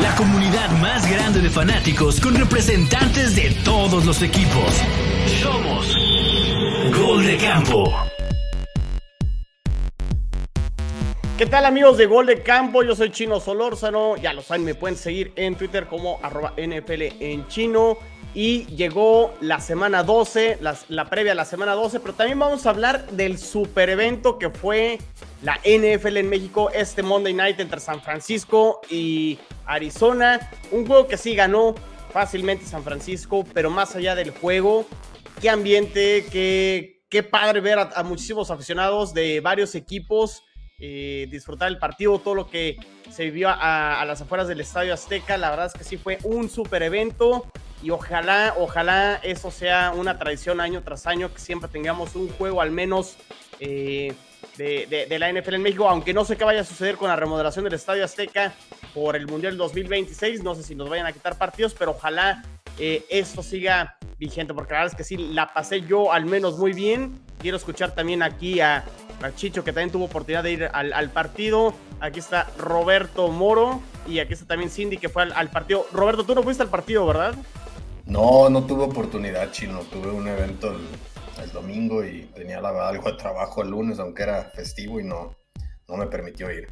la comunidad más grande de fanáticos con representantes de todos los equipos. Somos Gol de Campo. ¿Qué tal amigos de Gol de Campo? Yo soy Chino Solórzano, ya lo saben, me pueden seguir en Twitter como arroba NFL. Y llegó la semana 12, la, previa a la semana 12, pero también vamos a hablar del super evento que fue la NFL en México este Monday Night entre San Francisco y Arizona. Un juego que sí ganó fácilmente San Francisco, pero más allá del juego, qué ambiente, qué, qué padre ver a, muchísimos aficionados de varios equipos. Eh, disfrutar el partido, todo lo que se vivió a, a, las afueras del Estadio Azteca. La verdad es que sí fue un super evento y ojalá, ojalá eso sea una tradición año tras año, que siempre tengamos un juego al menos eh, de, la NFL en México, aunque no sé qué vaya a suceder con la remodelación del Estadio Azteca por el Mundial 2026, no sé si nos vayan a quitar partidos, pero ojalá eh, esto siga vigente, porque la verdad es que sí, la pasé yo al menos muy bien. Quiero escuchar también aquí a, Chicho, que también tuvo oportunidad de ir al, partido. Aquí está Roberto Moro y aquí está también Cindy, que fue al partido. Roberto, tú no fuiste al partido, ¿verdad? No, no tuve oportunidad, chino. Tuve un evento el, el domingo y tenía la verdad algo de trabajo el lunes, aunque era festivo y no, no me permitió ir.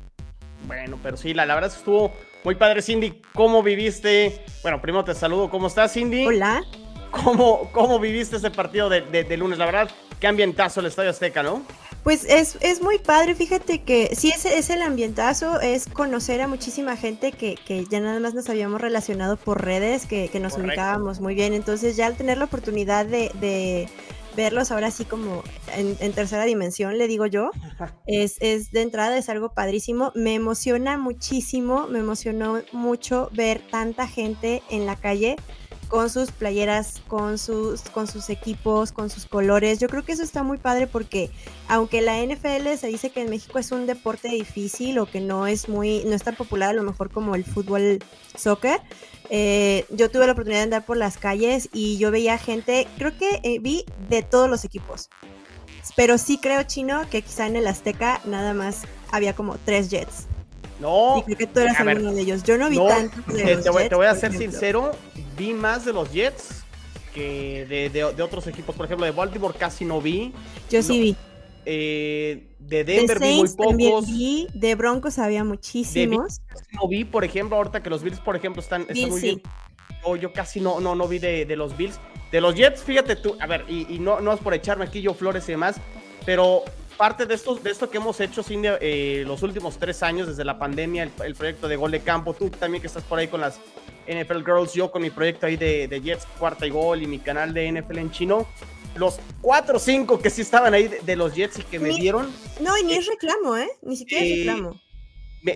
Bueno, pero sí, la, la verdad es que estuvo muy padre, Cindy. ¿Cómo viviste? Bueno, primero te saludo. ¿Cómo estás, Cindy? Hola. ¿Cómo, cómo viviste ese partido de, de, de lunes? La verdad, qué ambientazo el Estadio Azteca, ¿no? Pues es, es, muy padre, fíjate que sí es, es, el ambientazo, es conocer a muchísima gente que, que ya nada más nos habíamos relacionado por redes, que, que nos Correcto. ubicábamos muy bien, entonces ya al tener la oportunidad de, de verlos ahora sí como en, en, tercera dimensión, le digo yo, es, es de entrada, es algo padrísimo, me emociona muchísimo, me emocionó mucho ver tanta gente en la calle con sus playeras, con sus, con sus equipos, con sus colores. Yo creo que eso está muy padre porque aunque la NFL se dice que en México es un deporte difícil o que no es muy, no es tan popular a lo mejor como el fútbol soccer, eh, yo tuve la oportunidad de andar por las calles y yo veía gente, creo que eh, vi de todos los equipos. Pero sí creo, Chino, que quizá en el Azteca nada más había como tres Jets. No. Y creo que tú eras alguno de ellos. Yo no vi no, tanto. De te, te, voy, te, voy, a ser sincero, vi más de los Jets que de, de, de, otros equipos. Por ejemplo, de Baltimore casi no vi. Yo sí no, vi. Eh, de Denver de vi muy pocos. Vi, de Broncos había muchísimos. De no vi, por ejemplo, ahorita que los Bills, por ejemplo, están, están muy sí. bien. Yo, yo casi no, no, no vi de, de, los Bills. De los Jets, fíjate tú, a ver, y, y no, no es por echarme aquí yo flores y demás, pero parte de esto, de esto que hemos hecho Cindy, eh, los últimos tres años, desde la pandemia, el, el, proyecto de gol de campo, tú también que estás por ahí con las NFL Girls, yo con mi proyecto ahí de, de Jets, cuarta y gol, y mi canal de NFL en chino, los cuatro o cinco que sí estaban ahí de, de, los Jets y que me ni, dieron. No, y ni es reclamo, ¿eh? Ni siquiera es reclamo.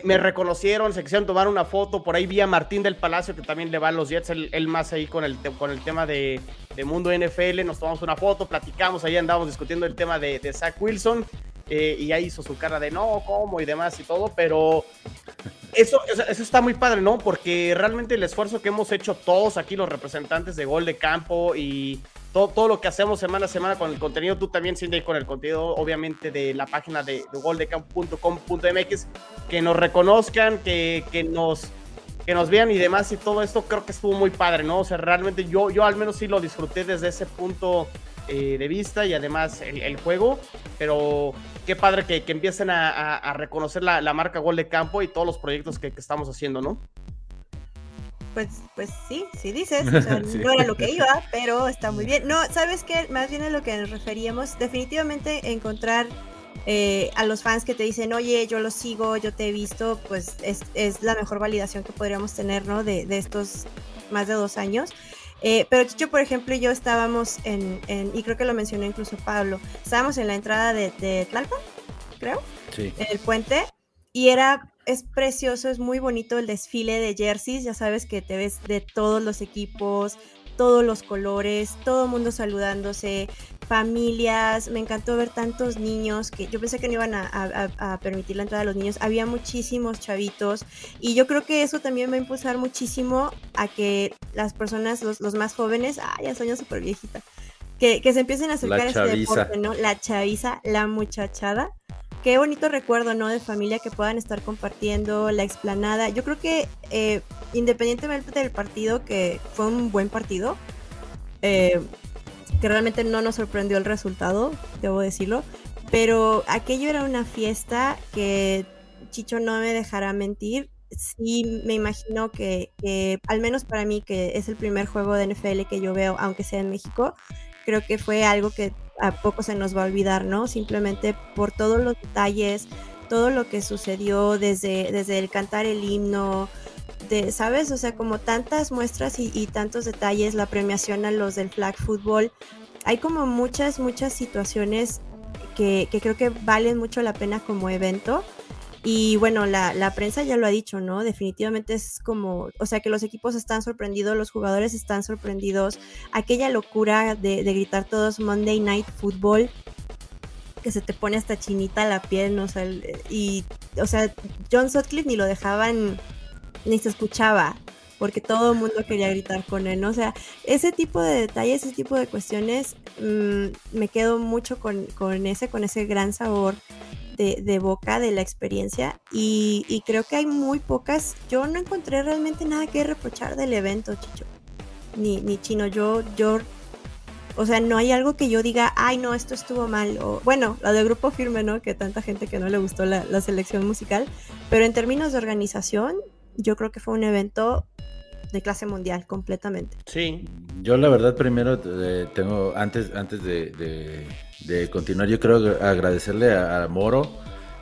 Me, reconocieron, se quisieron tomar una foto. Por ahí vi a Martín del Palacio, que también le va a los Jets, él, más ahí con el, con el tema de, de, Mundo NFL. Nos tomamos una foto, platicamos, ahí andábamos discutiendo el tema de, de Zach Wilson. Eh, y ahí hizo su cara de no, ¿cómo? y demás y todo, pero eso, eso está muy padre, ¿no? Porque realmente el esfuerzo que hemos hecho todos aquí, los representantes de gol de campo y todo, todo lo que hacemos semana a semana con el contenido, tú también, Cindy, con el contenido, obviamente, de la página de, de goldecampo.com.mx, que nos reconozcan, que, que nos que nos vean y demás y todo esto creo que estuvo muy padre, ¿no? O sea, realmente yo, yo al menos sí lo disfruté desde ese punto eh, de vista y además el, juego, pero qué padre que, que empiecen a, a, a reconocer la, la, marca Gol de Campo y todos los proyectos que, que estamos haciendo, ¿no? Pues, pues sí, sí dices, o sea, sí. no era lo que iba, pero está muy bien. No, ¿sabes qué? Más bien a lo que nos referíamos, definitivamente encontrar eh, a los fans que te dicen, oye, yo lo sigo, yo te he visto, pues es, es la mejor validación que podríamos tener, ¿no? De, de estos más de dos años. Eh, pero Chicho, por ejemplo, y yo estábamos en, en, y creo que lo mencionó incluso Pablo, estábamos en la entrada de, de Tlalpan, creo, sí. en el puente, y era, es precioso, es muy bonito el desfile de jerseys, ya sabes que te ves de todos los equipos, todos los colores, todo el mundo saludándose, familias, me encantó ver tantos niños que yo pensé que no iban a, a, a, permitir la entrada de los niños, había muchísimos chavitos y yo creo que eso también va a impulsar muchísimo a que las personas, los, los más jóvenes, ah, ya soy súper viejita, que, que, se empiecen a acercar a este deporte, ¿no? La chaviza, la muchachada, qué bonito recuerdo, ¿no? De familia que puedan estar compartiendo la explanada. Yo creo que eh, independientemente del partido, que fue un buen partido, eh, que realmente no nos sorprendió el resultado, debo decirlo, pero aquello era una fiesta que Chicho no me dejará mentir. Sí, me imagino que, al menos para mí, que es el primer juego de NFL que yo veo, aunque sea en México, creo que fue algo que a poco se nos va a olvidar, ¿no? Simplemente por todos los detalles, todo lo que sucedió desde, desde el cantar el himno, de, ¿sabes? O sea, como tantas muestras y, tantos detalles, la premiación a los del flag football. Hay como muchas, muchas situaciones que, que creo que valen mucho la pena como evento. Y bueno, la, la, prensa ya lo ha dicho, ¿no? Definitivamente es como, o sea, que los equipos están sorprendidos, los jugadores están sorprendidos. Aquella locura de, de gritar todos Monday Night Football, que se te pone hasta chinita la piel, ¿no? O y, o sea, John Sutcliffe ni lo dejaban, ni se escuchaba, porque todo el mundo quería gritar con él. O sea, ese tipo de detalles, ese tipo de cuestiones, mm, me quedo mucho con, con ese, con ese gran sabor de, boca de la experiencia y, creo que hay muy pocas, yo no encontré realmente nada que reprochar del evento, Chicho, ni, ni chino, yo, yo, o sea, no hay algo que yo diga, ay no, esto estuvo mal, o bueno, lo de grupo firme, ¿no? Que tanta gente que no le gustó la, la selección musical, pero en términos de organización, yo creo que fue un evento de clase mundial completamente. Sí. Yo la verdad primero eh, tengo, antes, antes de, de, continuar, yo quiero agradecerle a, Moro,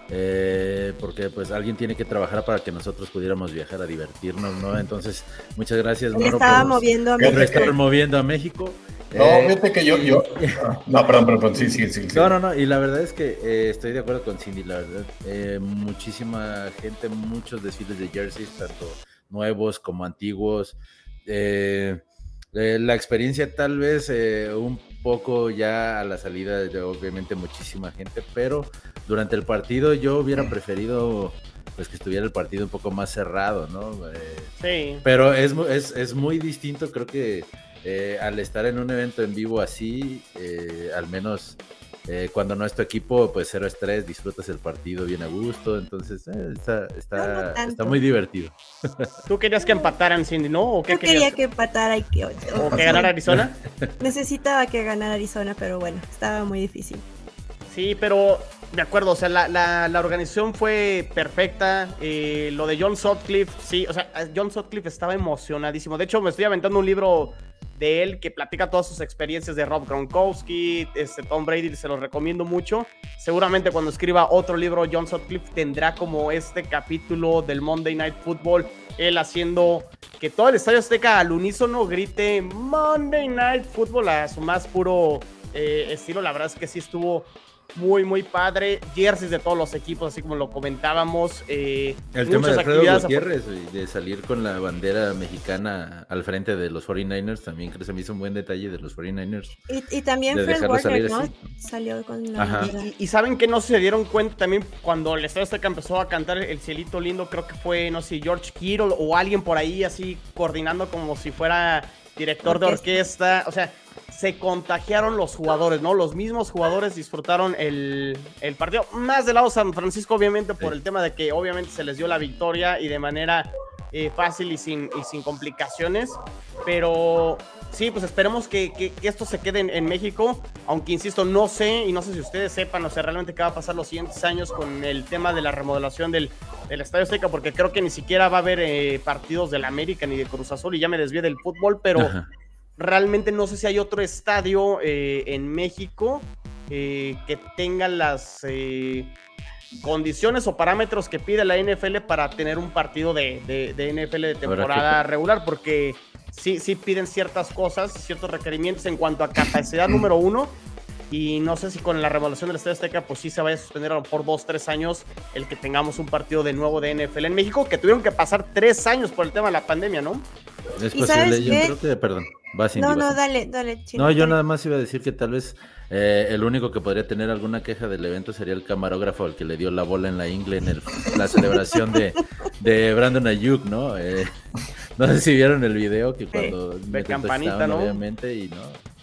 eh, porque pues alguien tiene que trabajar para que nosotros pudiéramos viajar a divertirnos, ¿no? Entonces, muchas gracias, Moro. Estaba moviendo a México. estar moviendo a México. No, eh, fíjate que yo, yo... No, perdón, perdón, sí, sí, sí, No, no, no, y la verdad es que estoy de acuerdo con Cindy, la verdad. muchísima gente, muchos desfiles de jerseys, tanto nuevos como antiguos. Eh, eh, la experiencia tal vez eh, un poco ya a la salida de obviamente muchísima gente, pero durante el partido yo hubiera preferido pues que estuviera el partido un poco más cerrado, ¿no? sí. Pero es, es, es, muy distinto, creo que al estar en un evento en vivo así, al menos eh, cuando no es tu equipo, pues cero estrés, disfrutas el partido bien a gusto, entonces eh, está, está, está, muy divertido. ¿Tú querías que empataran, Cindy, no? ¿O qué Yo quería que empatara y que... ¿O que ganara Arizona? Necesitaba que ganara Arizona, pero bueno, estaba muy difícil. Sí, pero de acuerdo, o sea, la, la, organización fue perfecta. Eh, lo de John Sutcliffe, sí, o sea, John Sutcliffe estaba emocionadísimo. De hecho, me estoy aventando un libro de él que platica todas sus experiencias de Rob Gronkowski, este, Tom Brady, se los recomiendo mucho. Seguramente cuando escriba otro libro, John Sutcliffe tendrá como este capítulo del Monday Night Football, él haciendo que todo el Estadio Azteca al unísono grite Monday Night Football a su más puro eh, estilo. La verdad es que sí estuvo muy, muy padre. Jerseys de todos los equipos, así como lo comentábamos. Eh, el tema de Alfredo Gutiérrez, de salir con la bandera mexicana al frente de los 49ers, también creo que se me hizo un buen detalle de los 49ers. Y, también Fred Walker, ¿no? Salió con la y, saben que no se dieron cuenta también cuando el Estadio Azteca empezó a cantar El Cielito Lindo, creo que fue, no sé, George Kittle o alguien por ahí así coordinando como si fuera director de orquesta. O sea, se contagiaron los jugadores, ¿no? Los mismos jugadores disfrutaron el, partido. Más del lado San Francisco, obviamente, por el tema de que obviamente se les dio la victoria y de manera eh, fácil y sin, y sin complicaciones. Pero sí, pues esperemos que, esto se quede en, México. Aunque insisto, no sé, y no sé si ustedes sepan, o sea, realmente qué va a pasar los siguientes años con el tema de la remodelación del, Estadio Azteca, porque creo que ni siquiera va a haber eh, partidos del América ni de Cruz Azul, y ya me desvié del fútbol, pero realmente no sé si hay otro estadio eh, en México eh, que tenga las eh, condiciones o parámetros que pide la NFL para tener un partido de, NFL de temporada regular, porque sí, sí piden ciertas cosas, ciertos requerimientos en cuanto a capacidad número uno. Y no sé si con la revolución del Estadio Azteca, pues sí se vaya a suspender a lo mejor dos, tres años el que tengamos un partido de nuevo de NFL en México, que tuvieron que pasar tres años por el tema de la pandemia, ¿no? Es posible, yo creo que, perdón no, no, dale, dale. no, yo nada más iba a decir que tal vez eh, el único que podría tener alguna queja del evento sería el camarógrafo al que le dio la bola en la ingle en la celebración de, de Brandon Ayuk, ¿no? Eh, no sé si vieron el video que cuando de campanita, ¿no? Obviamente, y no.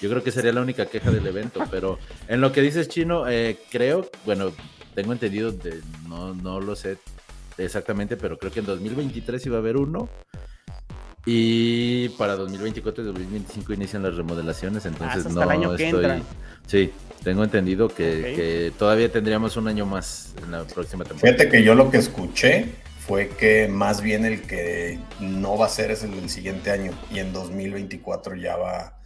Yo creo que sería la única queja del evento, pero en lo que dices, Chino, eh, creo, bueno, tengo entendido, de, no, no lo sé exactamente, pero creo que en 2023 iba a haber uno. Y para 2024 y 2025 inician las remodelaciones, entonces hasta no el año que estoy. entra. Sí, tengo entendido que, Ok. que todavía tendríamos un año más en la próxima temporada. Fíjate que yo lo que escuché fue que más bien el que no va a ser es el del siguiente año y en 2024 ya va,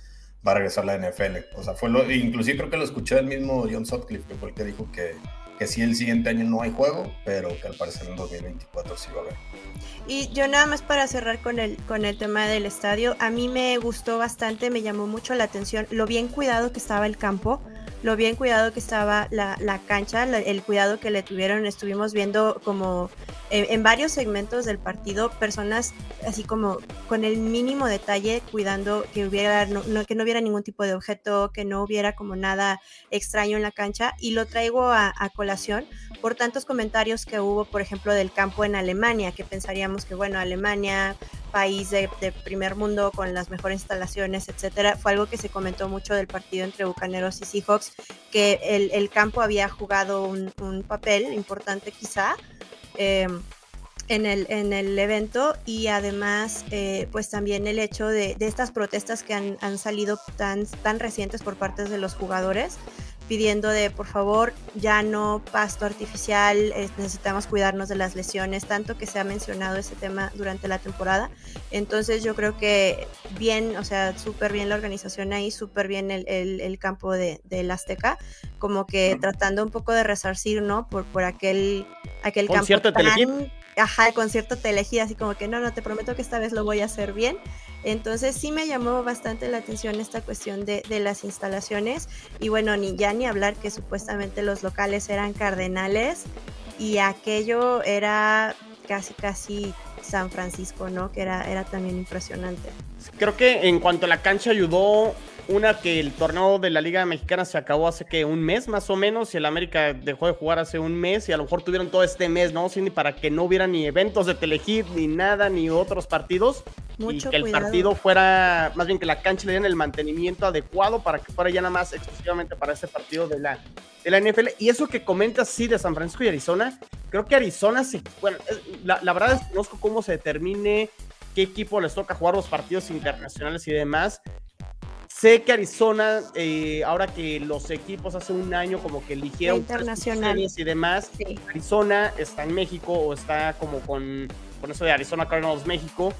va a regresar la NFL. O sea, fue lo, inclusive creo que lo escuché del mismo John Sutcliffe, que fue el que dijo que, que sí el siguiente año no hay juego, pero que al parecer en 2024 sí va a haber. Y yo nada más para cerrar con el, con el tema del estadio, a mí me gustó bastante, me llamó mucho la atención lo bien cuidado que estaba el campo, lo bien cuidado que estaba la, la cancha, la- el cuidado que le tuvieron. Estuvimos viendo como en, varios segmentos del partido personas así como con el mínimo detalle cuidando que hubiera no- no- que no hubiera ningún tipo de objeto, que no hubiera como nada extraño en la cancha. Y lo traigo a, a colación por tantos comentarios que hubo, por ejemplo, del campo en Alemania, que pensaríamos que, bueno, Alemania, país de, de primer mundo con las mejores instalaciones, etcétera, fue algo que se comentó mucho del partido entre Bucaneros y Seahawks, que el, el campo había jugado un, un papel importante quizá. Eh, en el, en el evento y además eh, pues también el hecho de, de estas protestas que han, han salido tan, tan recientes por parte de los jugadores pidiendo de por favor ya no pasto artificial, eh, necesitamos cuidarnos de las lesiones, tanto que se ha mencionado ese tema durante la temporada. Entonces yo creo que bien, o sea, súper bien la organización ahí, súper bien el, el, el campo de, del Azteca, como que tratando un poco de resarcir, ¿no? Por, por aquel, aquel campo Telehit. Ajá, el concierto Telehit, así como que no, no, te prometo que esta vez lo voy a hacer bien. Entonces sí me llamó bastante la atención esta cuestión de, de, las instalaciones y bueno, ni ya ni hablar que supuestamente los locales eran cardenales y aquello era casi casi San Francisco, ¿no? Que era, era también impresionante. Creo que en cuanto a la cancha ayudó una que el torneo de la Liga Mexicana se acabó hace que un mes más o menos y el América dejó de jugar hace un mes y a lo mejor tuvieron todo este mes, ¿no? Cindy, para que no hubiera ni eventos de Telehit ni nada ni otros partidos Mucho y que el cuidado. partido fuera, más bien que la cancha le dieran el mantenimiento adecuado para que fuera ya nada más exclusivamente para ese partido de la, de la NFL. Y eso que comentas, sí, de San Francisco y Arizona, creo que Arizona, se, bueno, la, la verdad desconozco cómo se determine qué equipo les toca jugar los partidos internacionales y demás. Sé que Arizona, eh, ahora que los equipos hace un año como que eligieron La internacional. series y demás, Sí. Arizona está en México o está como con, con eso de Arizona Cardinals México,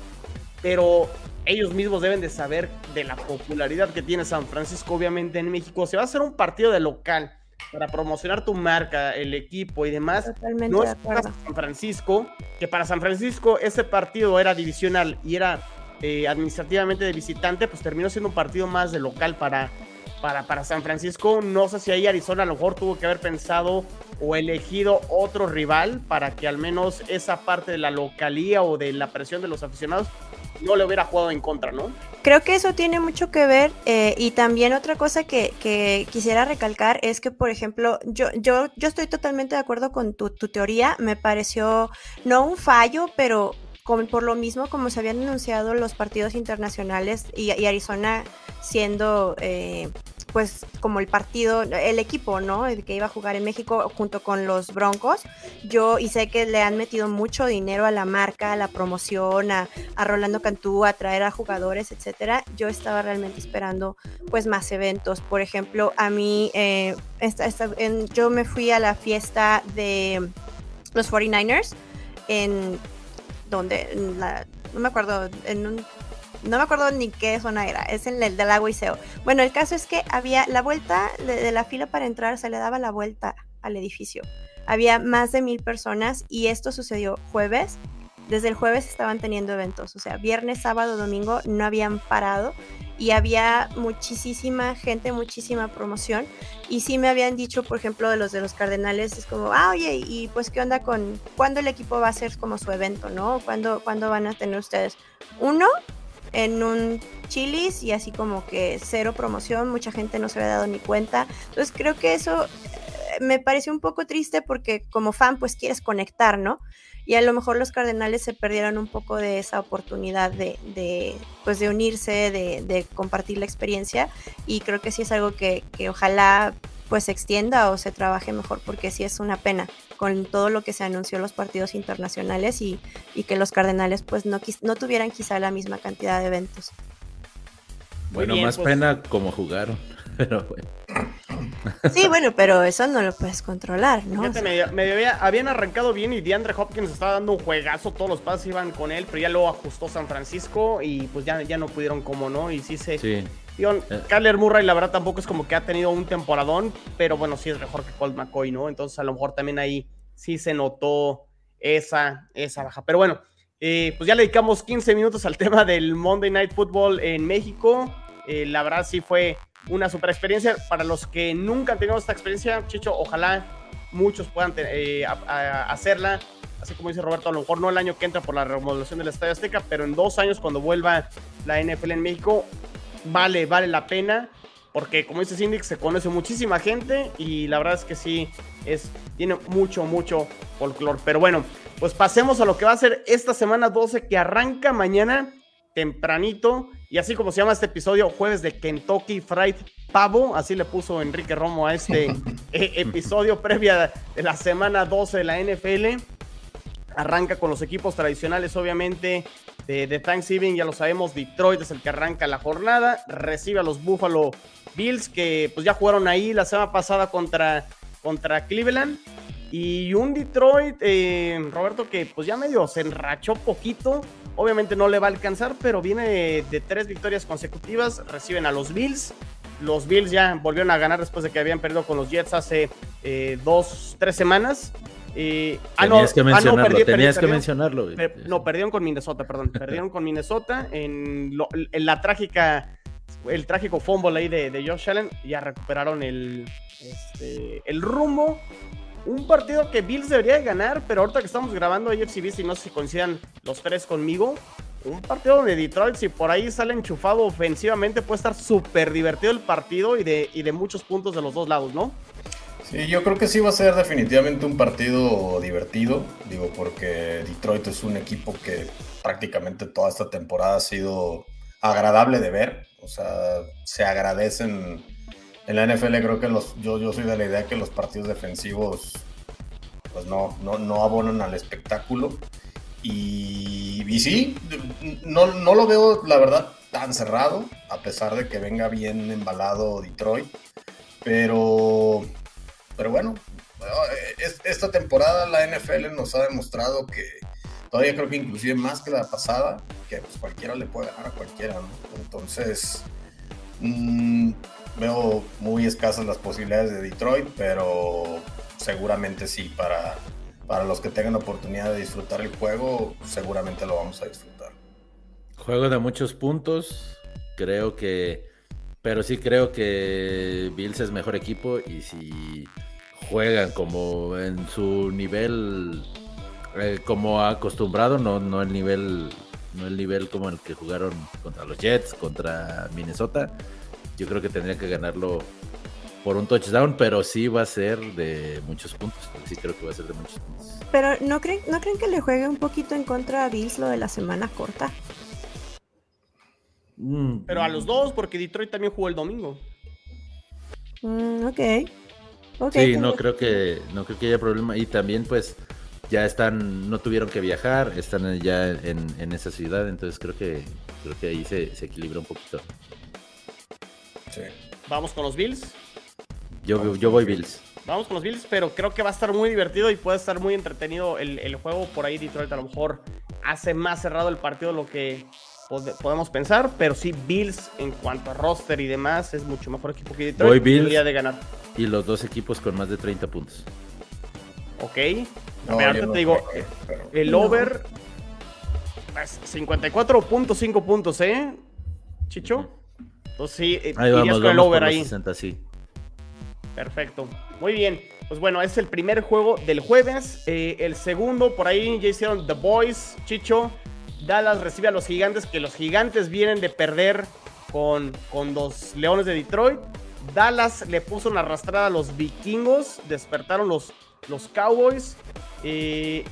pero ellos mismos deben de saber de la popularidad que tiene San Francisco, obviamente en México. Se va a hacer un partido de local para promocionar tu marca, el equipo y demás. Totalmente No de es para. San Francisco, que para San Francisco ese partido era divisional y era eh, administrativamente de visitante, pues terminó siendo un partido más de local para, para, para San Francisco. No sé si ahí Arizona a lo mejor tuvo que haber pensado o elegido otro rival para que al menos esa parte de la localía o de la presión de los aficionados no le hubiera jugado en contra, ¿no? Creo que eso tiene mucho que ver eh, y también otra cosa que, que quisiera recalcar es que, por ejemplo, yo, yo, yo estoy totalmente de acuerdo con tu, tu teoría, me pareció no un fallo, pero con- por lo mismo como se habían anunciado los partidos internacionales y, Arizona siendo... eh, pues como el partido, el equipo, ¿no? El que iba a jugar en México junto con los Broncos. Yo y sé que le han metido mucho dinero a la marca, a la promoción, a, a Rolando Cantú, a traer a jugadores, etcétera. Yo estaba realmente esperando pues más eventos. Por ejemplo, a mí, eh, esta- esta- yo me fui a la fiesta de los 49ers en donde, la- no me acuerdo, en un, no me acuerdo ni qué zona era, es en el del lago Iseo. Bueno, el caso es que había la vuelta de la fila para entrar, se le daba la vuelta al edificio. Había más de mil personas y esto sucedió jueves. Desde el jueves estaban teniendo eventos, o sea, viernes, sábado, domingo no habían parado y había muchísima gente, muchísima promoción. Y sí me habían dicho, por ejemplo, de los de los Cardenales, es como, ah, oye, y pues qué onda con, ¿cuándo el equipo va a hacer como su evento, no? ¿Cuándo, ¿cuándo van a tener ustedes? Uno, en un chilis y así como que cero promoción, mucha gente no se había dado ni cuenta. Entonces creo que eso eh, me pareció un poco triste porque como fan pues quieres conectar, ¿no? Y a lo mejor los Cardenales se perdieron un poco de esa oportunidad de, de pues de unirse, de, de compartir la experiencia y creo que sí es algo que, que ojalá pues se extienda o se trabaje mejor, porque sí es una pena con todo lo que se anunció en los partidos internacionales y, que los Cardenales pues no, no tuvieran quizá la misma cantidad de eventos. Bueno, más pues. pena como jugaron, pero bueno. Sí, bueno, pero eso no lo puedes controlar, ¿no? habían arrancado bien y DeAndre Hopkins estaba dando un juegazo, todos los pases iban con él, pero ya luego ajustó San Francisco y pues ya, ya no pudieron como, ¿no? Y sí se... Sí. Eh. Murray la verdad tampoco es como que ha tenido un temporadón, pero bueno, sí es mejor que Colt McCoy, ¿no? Entonces a lo mejor también ahí sí se notó esa, esa baja. Pero bueno, eh, pues ya le dedicamos 15 minutos al tema del Monday Night Football en México. Eh, la verdad sí fue una super experiencia. Para los que nunca han tenido esta experiencia, Chicho, ojalá muchos puedan eh, hacerla. Así como dice Roberto, a lo mejor no el año que entra por la remodelación del Estadio Azteca, pero en dos años cuando vuelva la NFL en México, vale, vale la pena. Porque como dice Cindy, se conoce muchísima gente y la verdad es que sí, es, tiene mucho, mucho folclore. Pero bueno, pues pasemos a lo que va a ser esta semana 12 que arranca mañana tempranito. Y así como se llama este episodio, jueves de Kentucky Fried Pavo, así le puso Enrique Romo a este e-, episodio previa de la semana 12 de la NFL. Arranca con los equipos tradicionales, obviamente, de, Thanksgiving, ya lo sabemos, Detroit es el que arranca la jornada, recibe a los Buffalo Bills, que pues ya jugaron ahí la semana pasada contra, contra Cleveland. Y un Detroit, eh, Roberto, que pues ya medio se enrachó poquito. Obviamente no le va a alcanzar, pero viene de, tres victorias consecutivas. Reciben a los Bills. Los Bills ya volvieron a ganar después de que habían perdido con los Jets hace eh, dos, tres semanas. Eh, ah, tenías que mencionarlo, tenías que mencionarlo. no, perdieron con Minnesota, perdón. perdieron con Minnesota en, la trágica, el trágico fumble ahí de, de Josh Allen. Ya recuperaron el, este, el rumbo un partido que Bills debería ganar, pero ahorita que estamos grabando AFC si no si coincidan los tres conmigo, un partido de Detroit, si por ahí sale enchufado ofensivamente, puede estar súper divertido el partido y de, y de muchos puntos de los dos lados, ¿no? Sí, yo creo que sí va a ser definitivamente un partido divertido, digo, porque Detroit es un equipo que prácticamente toda esta temporada ha sido agradable de ver, o sea, se agradecen en la NFL creo que los, yo, yo soy de la idea que los partidos defensivos pues no, no, abonan al espectáculo. Y, y sí, no, no, lo veo, la verdad, tan cerrado, a pesar de que venga bien embalado Detroit. Pero, pero bueno, esta temporada la NFL nos ha demostrado que todavía creo que inclusive más que la pasada, que pues cualquiera le puede ganar a cualquiera, ¿no? Entonces, mmm, veo muy escasas las posibilidades de Detroit, pero seguramente sí, para, para los que tengan oportunidad de disfrutar el juego, seguramente lo vamos a disfrutar. Juego de muchos puntos, creo que, pero sí creo que Bills es mejor equipo y si juegan como en su nivel, eh, como acostumbrado, no, no el nivel, no el nivel como el que jugaron contra los Jets, contra Minnesota yo creo que tendría que ganarlo por un touchdown, pero sí va a ser de muchos puntos. Sí creo que va a ser de muchos puntos. Pero ¿no creen, ¿no creen que le juegue un poquito en contra a Bills lo de la semana corta? Mm. Pero a los dos, porque Detroit también jugó el domingo. Mm, ok. sí, no creo que no creo que haya problema. Y también, pues, ya están, no tuvieron que viajar, están ya en, esa ciudad, entonces creo que creo que ahí se, se equilibra un poquito. Vamos con los Bills. Yo, yo voy Bills. Vamos con los Bills, pero creo que va a estar muy divertido y puede estar muy entretenido el, juego. Por ahí Detroit a lo mejor hace más cerrado el partido de lo que podemos pensar, pero sí Bills en cuanto a roster y demás es mucho mejor equipo que Detroit. Voy Bills de ganar. Y los dos equipos con más de 30 puntos. Ok. te digo, el over 54.5 pues, puntos, ¿eh? Chicho. Entonces sí, eh, vamos, con el over ahí. Perfecto. Muy bien. Pues bueno, es el primer juego del jueves. Eh, el segundo, por ahí ya hicieron The Boys, Chicho. Dallas recibe a los gigantes, que los gigantes vienen de perder con, con los Leones de Detroit. Dallas le puso una arrastrada a los vikingos. Despertaron los, los Cowboys. Eh,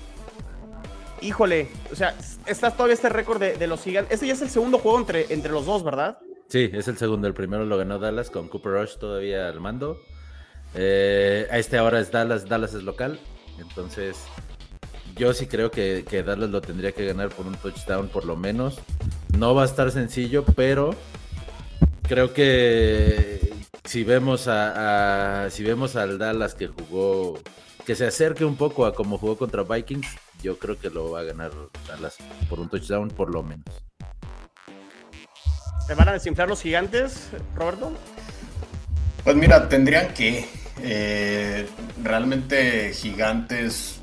híjole, o sea, está todavía este récord de, de, los gigantes. Este ya es el segundo juego entre, entre los dos, ¿verdad? Sí, es el segundo. El primero lo ganó Dallas con Cooper Rush todavía al mando. Eh, este ahora es Dallas, Dallas es local. Entonces, yo sí creo que, que, Dallas lo tendría que ganar por un touchdown por lo menos. No va a estar sencillo, pero creo que si vemos a, si vemos al Dallas que jugó, que se acerque un poco a como jugó contra Vikings, yo creo que lo va a ganar Dallas por un touchdown por lo menos. ¿Se van a desinflar los gigantes, Roberto? Pues mira, tendrían que. Eh, realmente gigantes,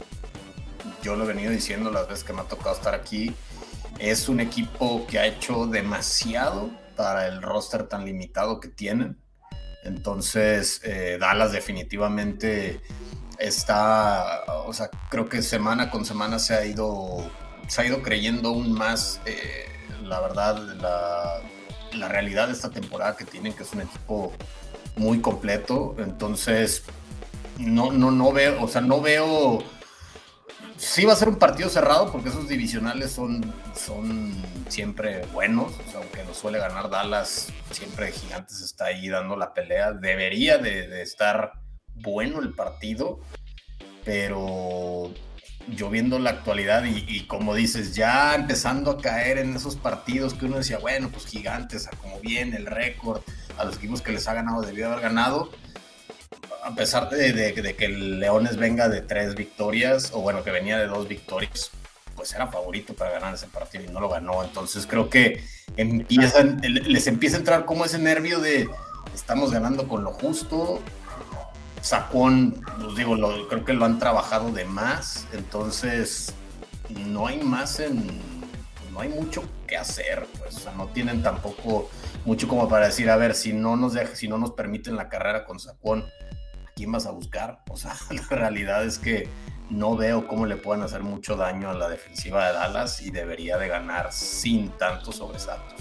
yo lo he venido diciendo las veces que me ha tocado estar aquí, es un equipo que ha hecho demasiado para el roster tan limitado que tienen. Entonces, eh, Dallas definitivamente está, o sea, creo que semana con semana se ha ido, se ha ido creyendo aún más, eh, la verdad, la, la realidad de esta temporada que tienen, que es un equipo muy completo. Entonces, no, no, no veo, o sea, no veo. Sí va a ser un partido cerrado porque esos divisionales son, son siempre buenos. aunque lo suele ganar Dallas, siempre Gigantes está ahí dando la pelea. Debería de, estar bueno el partido, pero yo viendo la actualidad y, y, como dices, ya empezando a caer en esos partidos que uno decía, bueno, pues gigantes, a como viene el récord, a los equipos que les ha ganado debió haber ganado. A pesar de, que el Leones venga de tres victorias, o bueno, que venía de dos victorias, pues era favorito para ganar ese partido y no lo ganó. Entonces creo que empiezan, les empieza a entrar como ese nervio de estamos ganando con lo justo. Sacón, pues digo, creo que lo han trabajado de más. Entonces no hay más en. No hay mucho que hacer, pues. O sea, no tienen tampoco mucho como para decir, a ver, si no nos deja, si no nos permiten la carrera con Sacón, ¿a quién vas a buscar? O sea, la realidad es que no veo cómo le puedan hacer mucho daño a la defensiva de Dallas y debería de ganar sin tantos sobresaltos.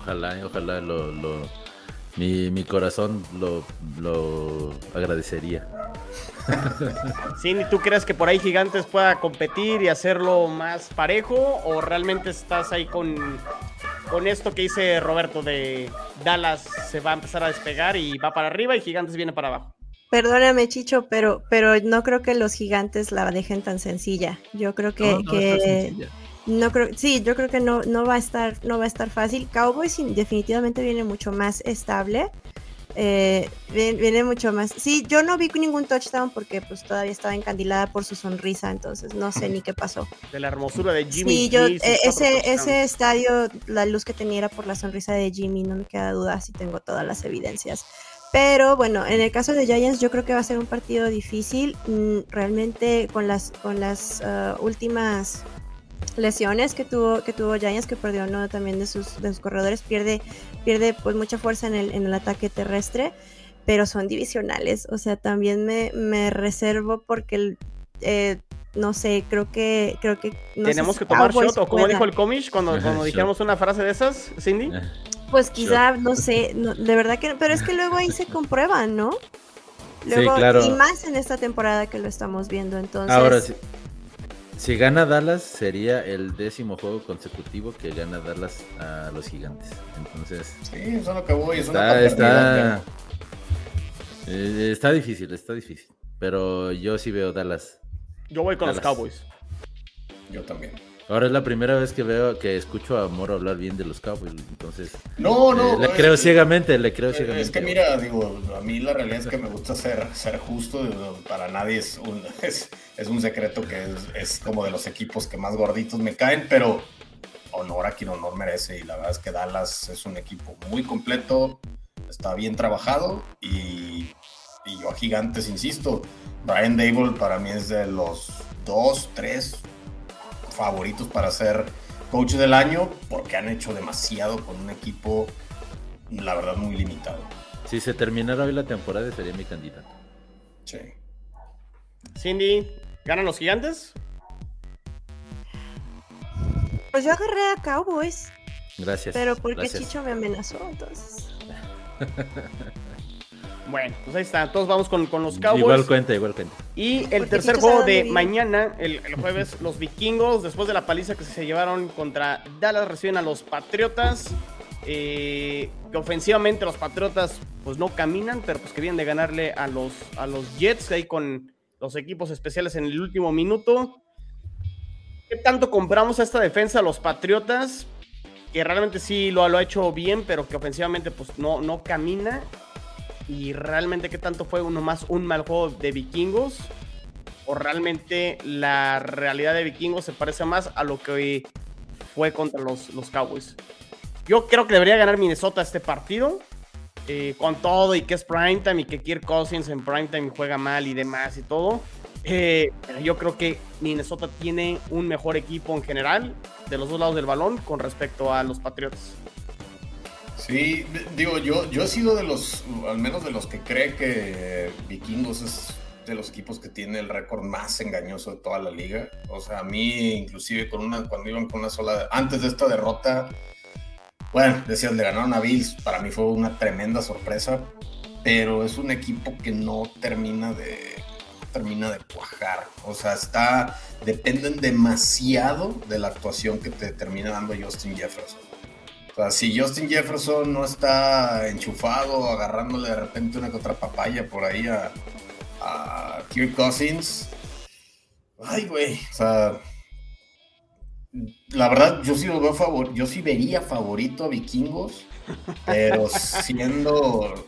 Ojalá, ojalá lo, mi, mi, corazón lo, lo agradecería. Sí, ¿tú crees que por ahí Gigantes pueda competir y hacerlo más parejo? ¿O realmente estás ahí con con esto que dice Roberto de Dallas se va a empezar a despegar y va para arriba y Gigantes viene para abajo. Perdóname, Chicho, pero, pero no creo que los gigantes la dejen tan sencilla. Yo creo que, no, creo, sí, yo creo que no, no va a estar, no va a estar fácil. Cowboys definitivamente viene mucho más estable. Eh, viene, mucho más. Sí, yo no vi ningún touchdown porque pues todavía estaba encandilada por su sonrisa, entonces no sé ni qué pasó. De la hermosura de Jimmy. Sí, yo, eh, ese, ese estadio, la luz que tenía era por la sonrisa de Jimmy, no me queda duda si tengo todas las evidencias. Pero bueno, en el caso de Giants yo creo que va a ser un partido difícil. Mm, realmente con las, con las ah, últimas lesiones que tuvo que tuvo Giants que perdió uno también de sus, de sus corredores pierde pierde pues mucha fuerza en el, en el ataque terrestre pero son divisionales o sea también me, me reservo porque eh, no sé creo que creo que tenemos que tomar shot o como dijo el comish cuando, cuando dijéramos una frase de esas Cindy. Pues quizá no sé de verdad que pero es que luego ahí se comprueban no Luego, claro. y más en esta temporada que lo estamos viendo entonces ahora sí si gana Dallas, sería el décimo juego consecutivo que gana Dallas a los gigantes. Entonces. Sí, eso es lo que voy. Es está, está, eh, está difícil, está difícil. Pero yo sí veo Dallas. Yo voy con los Cowboys. Yo también. Ahora es la primera vez que veo que escucho a Moro hablar bien de los Cowboys, entonces. No, no. Eh, le creo ciegamente, le creo ciegamente. Es que mira, digo, a mí la realidad es que me gusta ser, ser justo. Para nadie es un, es, un secreto que es, como de los equipos que más gorditos me caen, pero honor a quien honor merece. Y la verdad es que Dallas es un equipo muy completo, está bien trabajado y, y yo a Gigantes, insisto, Brian Dable para mí es de los dos, tres favoritos para ser coach del año porque han hecho demasiado con un equipo, la verdad, muy limitado. Si se terminara hoy la temporada, sería mi candidato. Sí. Cindy, ¿ganan los gigantes? Pues yo agarré a Cowboys. Gracias. Pero porque Chicho me amenazó, entonces. Bueno, pues ahí está. Todos vamos con, con los Cowboys. Igual cuenta, igual cuenta. Y el tercer juego de mañana, el, jueves, los vikingos, después de la paliza que se llevaron contra Dallas, reciben a los Patriotas. Eh, que ofensivamente los Patriotas pues no caminan, pero pues que vienen de ganarle a los, a los Jets ahí con los equipos especiales en el último minuto. ¿Qué tanto compramos a esta defensa los Patriotas? Que realmente sí lo, lo ha hecho bien, pero que ofensivamente pues no, no camina. Y realmente qué tanto fue uno más un mal juego de vikingos. O realmente la realidad de vikingos se parece más a lo que fue contra los, los Cowboys. Yo creo que debería ganar Minnesota este partido. Eh, con todo y que es primetime y que Kirk Cousins en primetime juega mal y demás y todo. Eh, yo creo que Minnesota tiene un mejor equipo en general de los dos lados del balón con respecto a los Patriots. Sí, digo, yo, yo he sido de los, al menos de los que cree que Vikingos es de los equipos que tiene el récord más engañoso de toda la liga. O sea, a mí, inclusive con una, cuando iban con una sola, antes de esta derrota, bueno, decías, le ganaron a Bills, para mí fue una tremenda sorpresa, pero es un equipo que no termina de termina de cuajar, o sea, está dependen demasiado de la actuación que te termina dando Justin Jefferson. O sea, si Justin Jefferson no está enchufado, agarrándole de repente una que otra papaya por ahí a, a Kirk Cousins, ay, güey, o sea, la verdad, yo sí lo veo favor, yo sí vería favorito a Vikingos, pero siendo,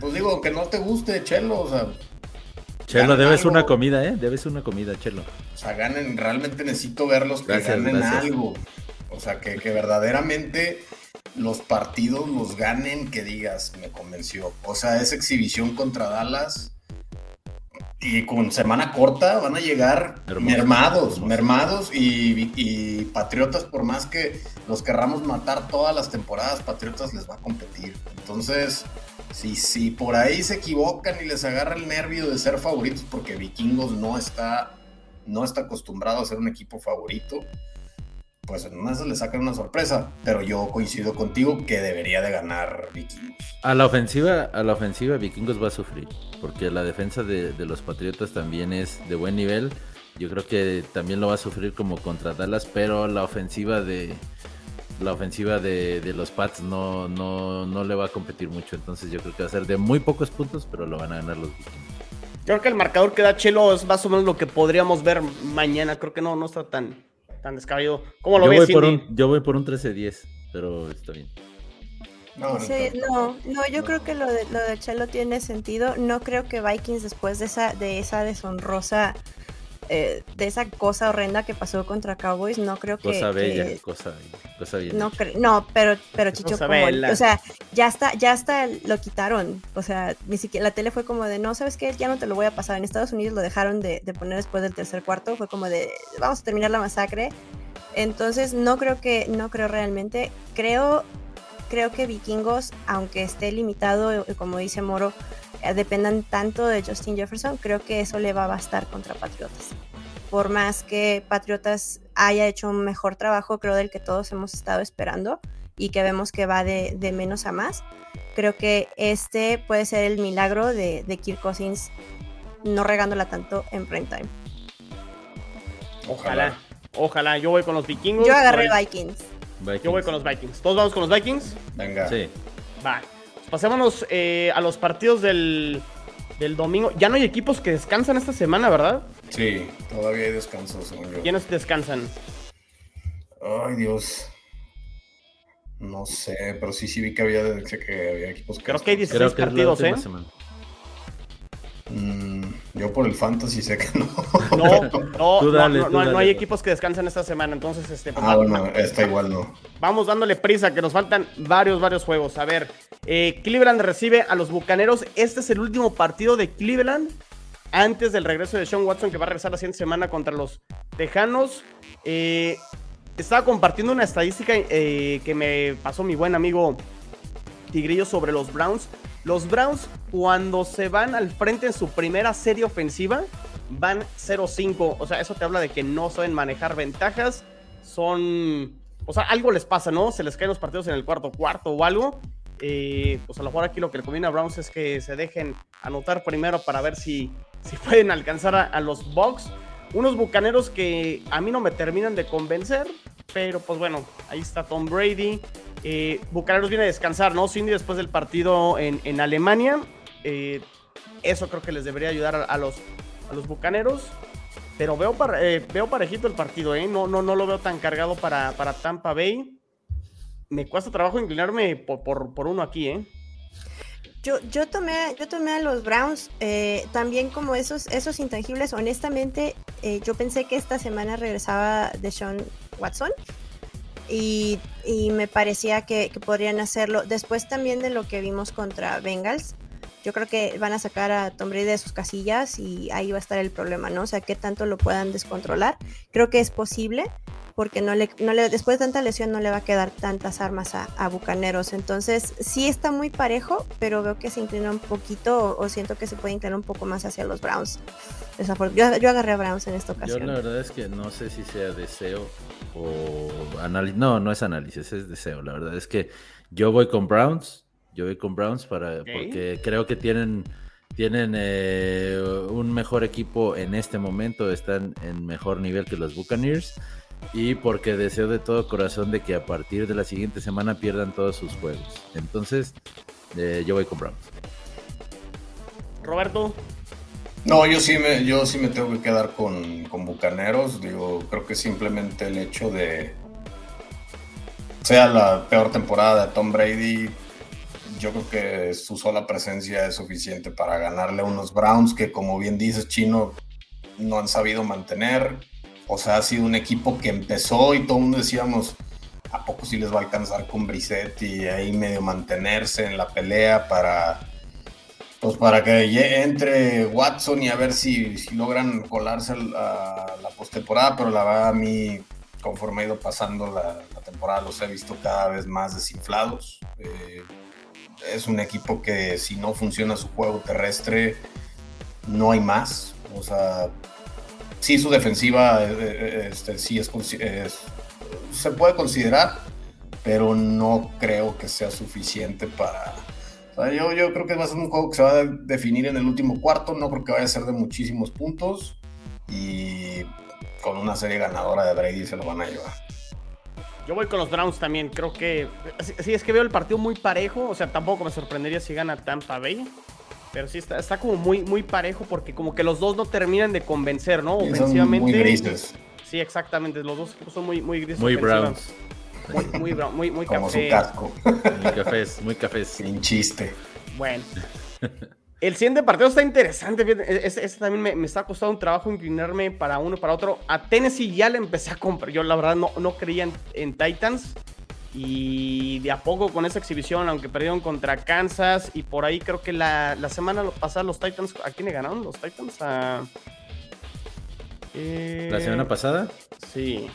pues digo, que no te guste, Chelo, o sea. Chelo, debes una comida, ¿eh? Debes una comida, Chelo. O sea, ganen, realmente necesito verlos que ganen algo. O sea, que, que verdaderamente los partidos los ganen, que digas, me convenció. O sea, esa exhibición contra Dallas y con semana corta van a llegar mermados, mermados y, Patriotas, por más que los querramos matar todas las temporadas, Patriotas les va a competir. Entonces, si, si por ahí se equivocan y les agarra el nervio de ser favoritos, porque Vikingos no está, no está acostumbrado a ser un equipo favorito, pues en una le sacan una sorpresa, pero yo coincido contigo que debería de ganar Vikingos. A la ofensiva, a la ofensiva Vikingos va a sufrir, porque la defensa de, los Patriotas también es de buen nivel. Yo creo que también lo va a sufrir como contra Dallas, pero la ofensiva de la ofensiva de, los Pats no, no, no le va a competir mucho. Entonces yo creo que va a ser de muy pocos puntos, pero lo van a ganar los Vikingos. Creo que el marcador que da Chelo es más o menos lo que podríamos ver mañana. Creo que no, no está tan, tan descabellado. ¿Cómo lo yo ves, voy por un, Yo voy por un 13-10, pero está bien. No, sí, no, no, yo creo que lo de, lo de Chelo tiene sentido. No creo que Vikings después de esa, de esa deshonrosa, eh, de esa cosa horrenda que pasó contra Cowboys, no creo que... Cosa bella, cosa, cosa bien. No, no pero, pero Chicho, como, o sea, ya está, ya está, lo quitaron. O sea, ni siquiera la tele fue como de, no, ¿sabes qué? Ya no te lo voy a pasar. En Estados Unidos lo dejaron de, de poner después del tercer cuarto. Fue como de, vamos a terminar la masacre. Entonces, no creo que, no creo realmente. Creo creo que Vikingos, aunque esté limitado, eh, como dice Moro, dependan tanto de Justin Jefferson, creo que eso le va a bastar contra Patriotas. Por más que Patriotas haya hecho un mejor trabajo, creo del que todos hemos estado esperando y que vemos que va de, menos a más, creo que este puede ser el milagro de, de Kirk Cousins no regándola tanto en prime time. Ojalá, ojalá. Yo voy con los vikingos. Yo agarré Vikings. Yo voy con los Vikings. ¿Todos vamos con los Vikings? Venga. Sí. Vale. Pasémonos eh, a los partidos del, del domingo. Ya no hay equipos que descansan esta semana, ¿verdad? Sí, todavía hay descansos, según yo. ¿Quiénes descansan? Ay, Dios. No sé, pero sí, sí vi que había, que había equipos que Creo que hay 16 partidos, ¿eh? Mm, yo por el fantasy sé que no. No, no, no, hay equipos que descansan esta semana, entonces este. Pues, ah, bueno, está igual no. Vamos dándole prisa, que nos faltan varios, varios juegos. A ver, eh, Cleveland recibe a los Bucaneros. Este es el último partido de Cleveland antes del regreso de Sean Watson, que va a regresar la siguiente semana contra los Tejanos. Eh, estaba compartiendo una estadística eh, que me pasó mi buen amigo Tigrillo sobre los Browns. Los Browns, cuando se van al frente en su primera serie ofensiva, van 0-5. O sea, eso te habla de que no saben manejar ventajas. Son. O sea, algo les pasa, ¿no? Se les caen los partidos en el cuarto cuarto o algo. Eh, pues a lo mejor aquí lo que le conviene a Browns es que se dejen anotar primero para ver si, si pueden alcanzar a, a los Bucks. Unos bucaneros que a mí no me terminan de convencer, pero pues bueno, ahí está Tom Brady. Eh, Bucaneros viene a descansar, ¿no? Cindy después del partido en, Alemania. Eh, eso creo que les debería ayudar a, los, Bucaneros. Pero veo, eh, veo parejito el partido, ¿eh? No, no, no lo veo tan cargado para, para Tampa Bay. Me cuesta trabajo inclinarme por, por, uno aquí, ¿eh? Yo, yo, tomé, yo tomé a los Browns también como esos, esos intangibles. Honestamente, eh, yo pensé que esta semana regresaba de Sean Watson y, me parecía que, que, podrían hacerlo. Después también de lo que vimos contra Bengals, yo creo que van a sacar a Tom Brady de sus casillas y ahí va a estar el problema, ¿no? O sea, qué tanto lo puedan descontrolar. Creo que es posible porque no le, no le, después de tanta lesión no le va a quedar tantas armas a, Bucaneros. Entonces, sí está muy parejo, pero veo que se inclina un poquito o, siento que se puede inclinar un poco más hacia los Browns. Yo, yo agarré a Browns en esta ocasión. Yo la verdad es que no sé si sea deseo o análisis. No, no es análisis, es deseo. La verdad es que yo voy con Browns yo voy con Browns para, porque creo que tienen, tienen eh, un mejor equipo en este momento, están en mejor nivel que los Buccaneers y porque deseo de todo corazón de que a partir de la siguiente semana pierdan todos sus juegos. Entonces, eh, yo voy con Browns. Roberto. No, yo sí me, yo sí me tengo que quedar con, con Bucaneros. Digo, creo que simplemente el hecho de sea la peor temporada de Tom Brady, yo creo que su sola presencia es suficiente para ganarle a unos Browns que, como bien dices, Chino, no han sabido mantener. O sea, ha sido un equipo que empezó y todo el mundo decíamos, ¿a poco sí les va a alcanzar con Brissett y ahí medio mantenerse en la pelea para, pues para que entre Watson y a ver si, logran colarse a la postemporada? Pero la verdad, a mí, conforme ha ido pasando la, temporada, los he visto cada vez más desinflados. Eh, es un equipo que si no funciona su juego terrestre, no hay más. O sea, sí su defensiva eh, eh, este, sí es, se puede considerar, pero no creo que sea suficiente para... yo, yo creo que va a ser un juego que se va a definir en el último cuarto, no creo que vaya a ser de muchísimos puntos y con una serie ganadora de Brady se lo van a llevar. Yo voy con los Browns también. Creo que. Sí, es que veo el partido muy parejo. O sea, tampoco me sorprendería si gana Tampa Bay. Pero sí está, está como muy, muy parejo porque como que los dos no terminan de convencer, ¿no? Ofensivamente. muy grises. Sí, exactamente. Los dos son muy, muy grises. Muy Browns. Muy, muy, brown, muy, muy Como su casco. Muy cafés, muy cafés. Sin chiste. Bueno. El siguiente partido está interesante. Este, también me, está costando un trabajo inclinarme para uno para otro. A Tennessee ya le empecé a comprar. Yo la verdad no, no creía en, Titans. Y de a poco con esa exhibición, aunque perdieron contra Kansas. Y por ahí creo que la, semana pasada los Titans. ¿A quién le ganaron los Titans? ¿La semana pasada? Sí.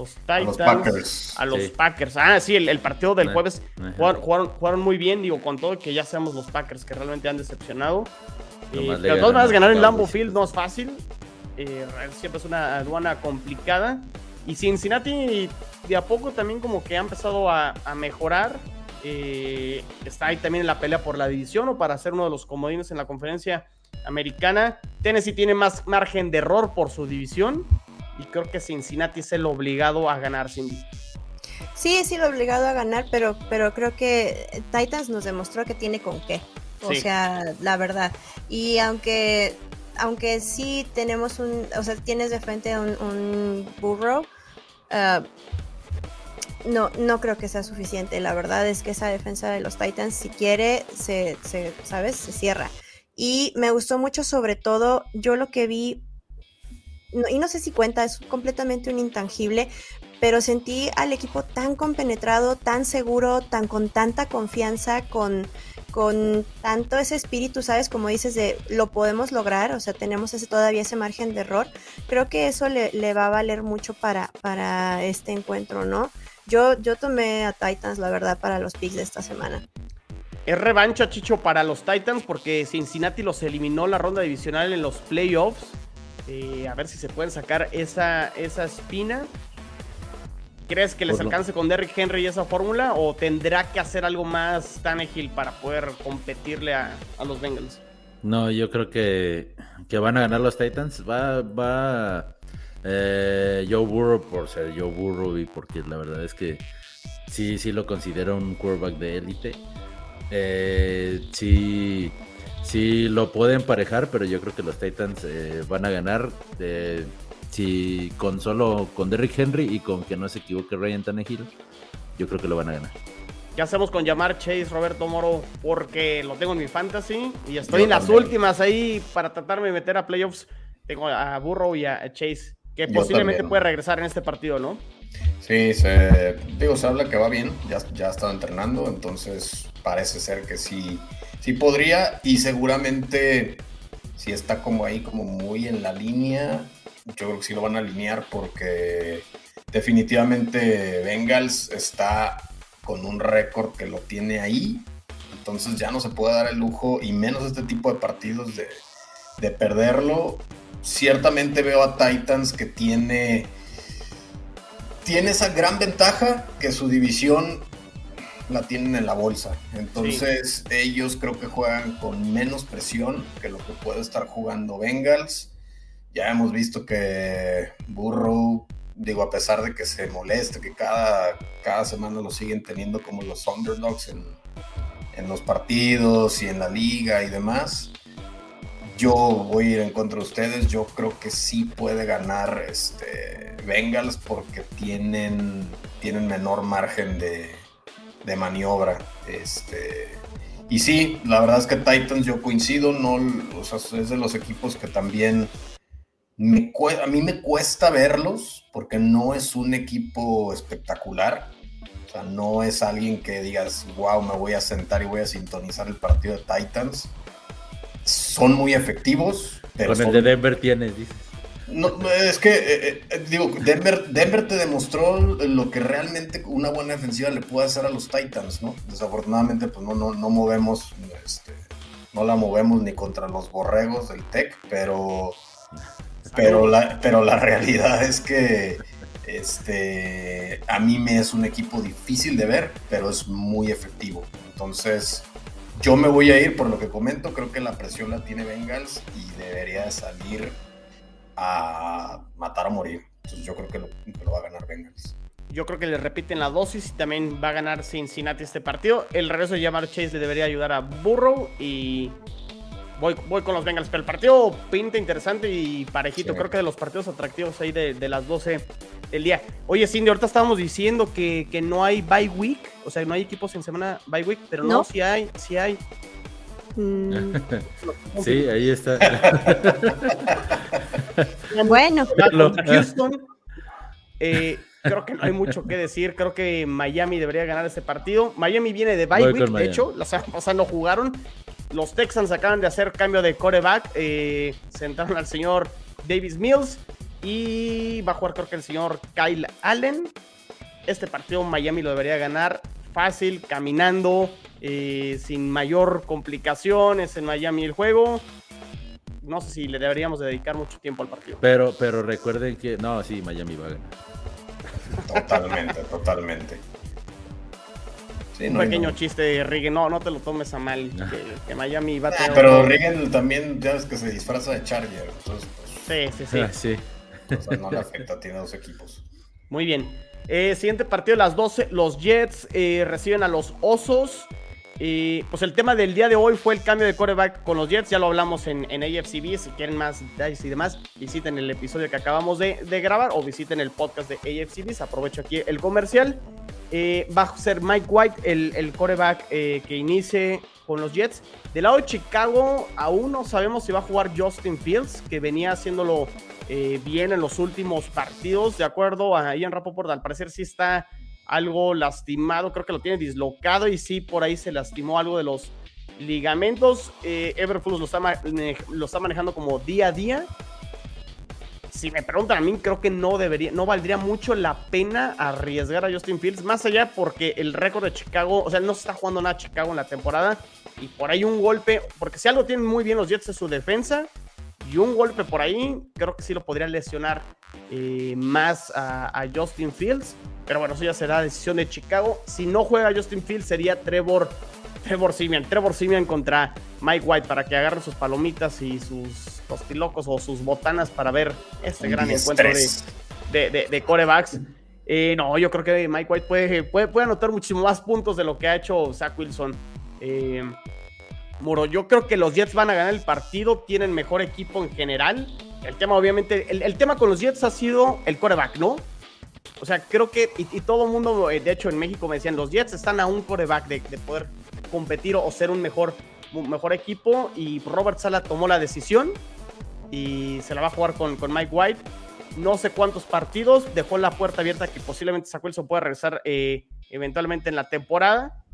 Los Titans. A los Packers. A los Packers. Ah, sí, el, partido del jueves jugaron, muy bien, digo, con todo que ya seamos los Packers que realmente han decepcionado. Eh, pero todas maneras, ganar en Lambo Field no es fácil. Eh, siempre es una aduana complicada. Y Cincinnati de a poco también como que ha empezado a, mejorar. Eh, está ahí también en la pelea por la división o para ser uno de los comodines en la conferencia americana. Tennessee tiene más margen de error por su división y creo que Cincinnati es el obligado a ganar, Cindy. Sí, sí, el obligado a ganar, pero, pero creo que Titans nos demostró que tiene con qué. O sea, la verdad. Y aunque, aunque sí tenemos un, o sea, tienes de frente un, un burro, uh, no, no creo que sea suficiente. La verdad es que esa defensa de los Titans, si quiere, se, se, ¿sabes? Se cierra. Y me gustó mucho, sobre todo, yo lo que vi y no sé si cuenta, es completamente un intangible, pero sentí al equipo tan compenetrado, tan seguro, tan con tanta confianza, con, con tanto ese espíritu, ¿sabes? Como dices, de lo podemos lograr, o sea, tenemos ese, todavía ese margen de error. Creo que eso le, va a valer mucho para, para este encuentro, ¿no? Yo, yo tomé a Titans, la verdad, para los picks de esta semana. Es revancha, Chicho, para los Titans porque Cincinnati los eliminó la ronda divisional en los playoffs. Eh, a ver si se pueden sacar esa, esa espina. ¿Crees que les pues alcance con Derrick Henry esa fórmula o tendrá que hacer algo más Tannehill para poder competirle a, los Bengals? No, yo creo que, que, van a ganar los Titans. Va, va, Eh, Joe Burrow por ser Joe Burrow y porque la verdad es que sí, sí lo considero un quarterback de élite. Eh, sí, sí lo puede emparejar, pero yo creo que los Titans eh, van a ganar. Eh, si con solo con Derrick Henry y con que no se equivoque Ryan Tannehill, yo creo que lo van a ganar. ¿Qué hacemos con llamar Chase Roberto Moro? Porque lo tengo en mi fantasy y estoy en las últimas ahí para tratarme de meter a playoffs. Tengo a Burrow y a Chase, que posiblemente puede regresar en este partido, ¿no? Sí, se, digo, se habla que va bien, ya, ya ha estado entrenando, entonces parece ser que sí, sí podría y seguramente si está como ahí, como muy en la línea, yo creo que sí lo van a alinear porque definitivamente Bengals está con un récord que lo tiene ahí, entonces ya no se puede dar el lujo y menos este tipo de partidos de, de perderlo. Ciertamente veo a Titans que tiene tiene esa gran ventaja que su división la tienen en la bolsa. Entonces ellos creo que juegan con menos presión que lo que puede estar jugando Bengals. Ya hemos visto que Burrow, digo, a pesar de que se moleste, que cada, cada semana lo siguen teniendo como los underdogs en, en los partidos y en la liga y demás. Yo voy a ir en contra de ustedes. Yo creo que sí puede ganar este Bengals porque tienen, tienen menor margen de, de maniobra. Este, y sí, la verdad es que Titans yo coincido, no, es de los equipos que también me, a mí me cuesta verlos porque no es un equipo espectacular. O sea, no es alguien que digas, wow, me voy a sentar y voy a sintonizar el partido de Titans son muy efectivos. Pero Con el de Denver tienes, dices. No, es que, eh, eh, digo, Denver, Denver te demostró lo que realmente una buena defensiva le puede hacer a los Titans, ¿no? Desafortunadamente, pues no, no, no movemos, este, no la movemos ni contra los borregos del Tech, pero, pero, la, pero la realidad es que este, a mí me es un equipo difícil de ver, pero es muy efectivo. Entonces, yo me voy a ir por lo que comento, creo que la presión la tiene Bengals y debería salir a matar o morir. Entonces yo creo que lo, va a ganar Bengals. Yo creo que le repiten la dosis y también va a ganar Cincinnati este partido. El regreso de Jamar Chase le debería ayudar a Burrow y voy, voy con los Bengals. Pero el partido pinta interesante y parejito. Creo que de los partidos atractivos ahí de, de las 12 el día. Oye, Cindy, ahorita estábamos diciendo que, que, no hay bye week, o sea, no hay equipos en semana bye week, pero no, si sí hay, sí hay. Mm. sí, ahí está. bueno. Houston, eh, creo que no hay mucho que decir. Creo que Miami debería ganar ese partido. Miami viene de bye week, de hecho, la semana pasada no jugaron. Los Texans acaban de hacer cambio de coreback. Eh, sentaron al señor Davis Mills. Y va a jugar creo que el señor Kyle Allen. Este partido Miami lo debería ganar fácil, caminando, eh, sin mayor complicaciones en Miami el juego. No sé si le deberíamos dedicar mucho tiempo al partido. Pero, pero recuerden que no, sí, Miami va a ganar. Totalmente, totalmente. Un pequeño chiste, Rigen, no, no te lo tomes a mal, que, Miami va a tener... pero Rigen también, ya ves que se disfraza de Charger, pues, Sí, sí, sí. Ah, sí no le afecta, tiene dos equipos. Muy bien. Eh, siguiente partido de las 12. Los Jets eh, reciben a los Osos. Y pues el tema del día de hoy fue el cambio de coreback con los Jets. Ya lo hablamos en, en AFCB. Si quieren más detalles y demás, visiten el episodio que acabamos de, grabar o visiten el podcast de AFCB. Aprovecho aquí el comercial. Eh, va a ser Mike White el, el coreback que inicie con los Jets. Del lado de Chicago, aún no sabemos si va a jugar Justin Fields, que venía haciéndolo eh, bien en los últimos partidos. De acuerdo a Ian Rapoport, al parecer sí está algo lastimado, creo que lo tiene dislocado y sí por ahí se lastimó algo de los ligamentos. Eh, lo está, lo está manejando como día a día. Si me preguntan a mí, creo que no debería, no valdría mucho la pena arriesgar a Justin Fields, más allá porque el récord de Chicago, o sea, no se está jugando nada Chicago en la temporada y por ahí un golpe, porque si algo tienen muy bien los Jets es su defensa, y un golpe por ahí, creo que sí lo podría lesionar eh, más a, Justin Fields. Pero bueno, eso ya será decisión de Chicago. Si no juega Justin Fields, sería Trevor, Trevor Simeon. Trevor Simeon contra Mike White para que agarre sus palomitas y sus tostilocos o sus botanas para ver este gran encuentro de, de, de, corebacks. Eh, no, yo creo que Mike White puede, puede, puede, anotar muchísimo más puntos de lo que ha hecho Zach Wilson. Eh, Muro, yo creo que los Jets van a ganar el partido, tienen mejor equipo en general. El tema, obviamente, el, tema con los Jets ha sido el coreback, ¿no? O sea, creo que, y, todo el mundo, eh, de hecho, en México me decían, los Jets están a un coreback de, poder competir o, ser un mejor, mejor equipo. Y Robert Sala tomó la decisión y se la va a jugar con, con Mike White. No sé cuántos partidos, dejó la puerta abierta que posiblemente Zach Wilson pueda regresar eh, eventualmente en la temporada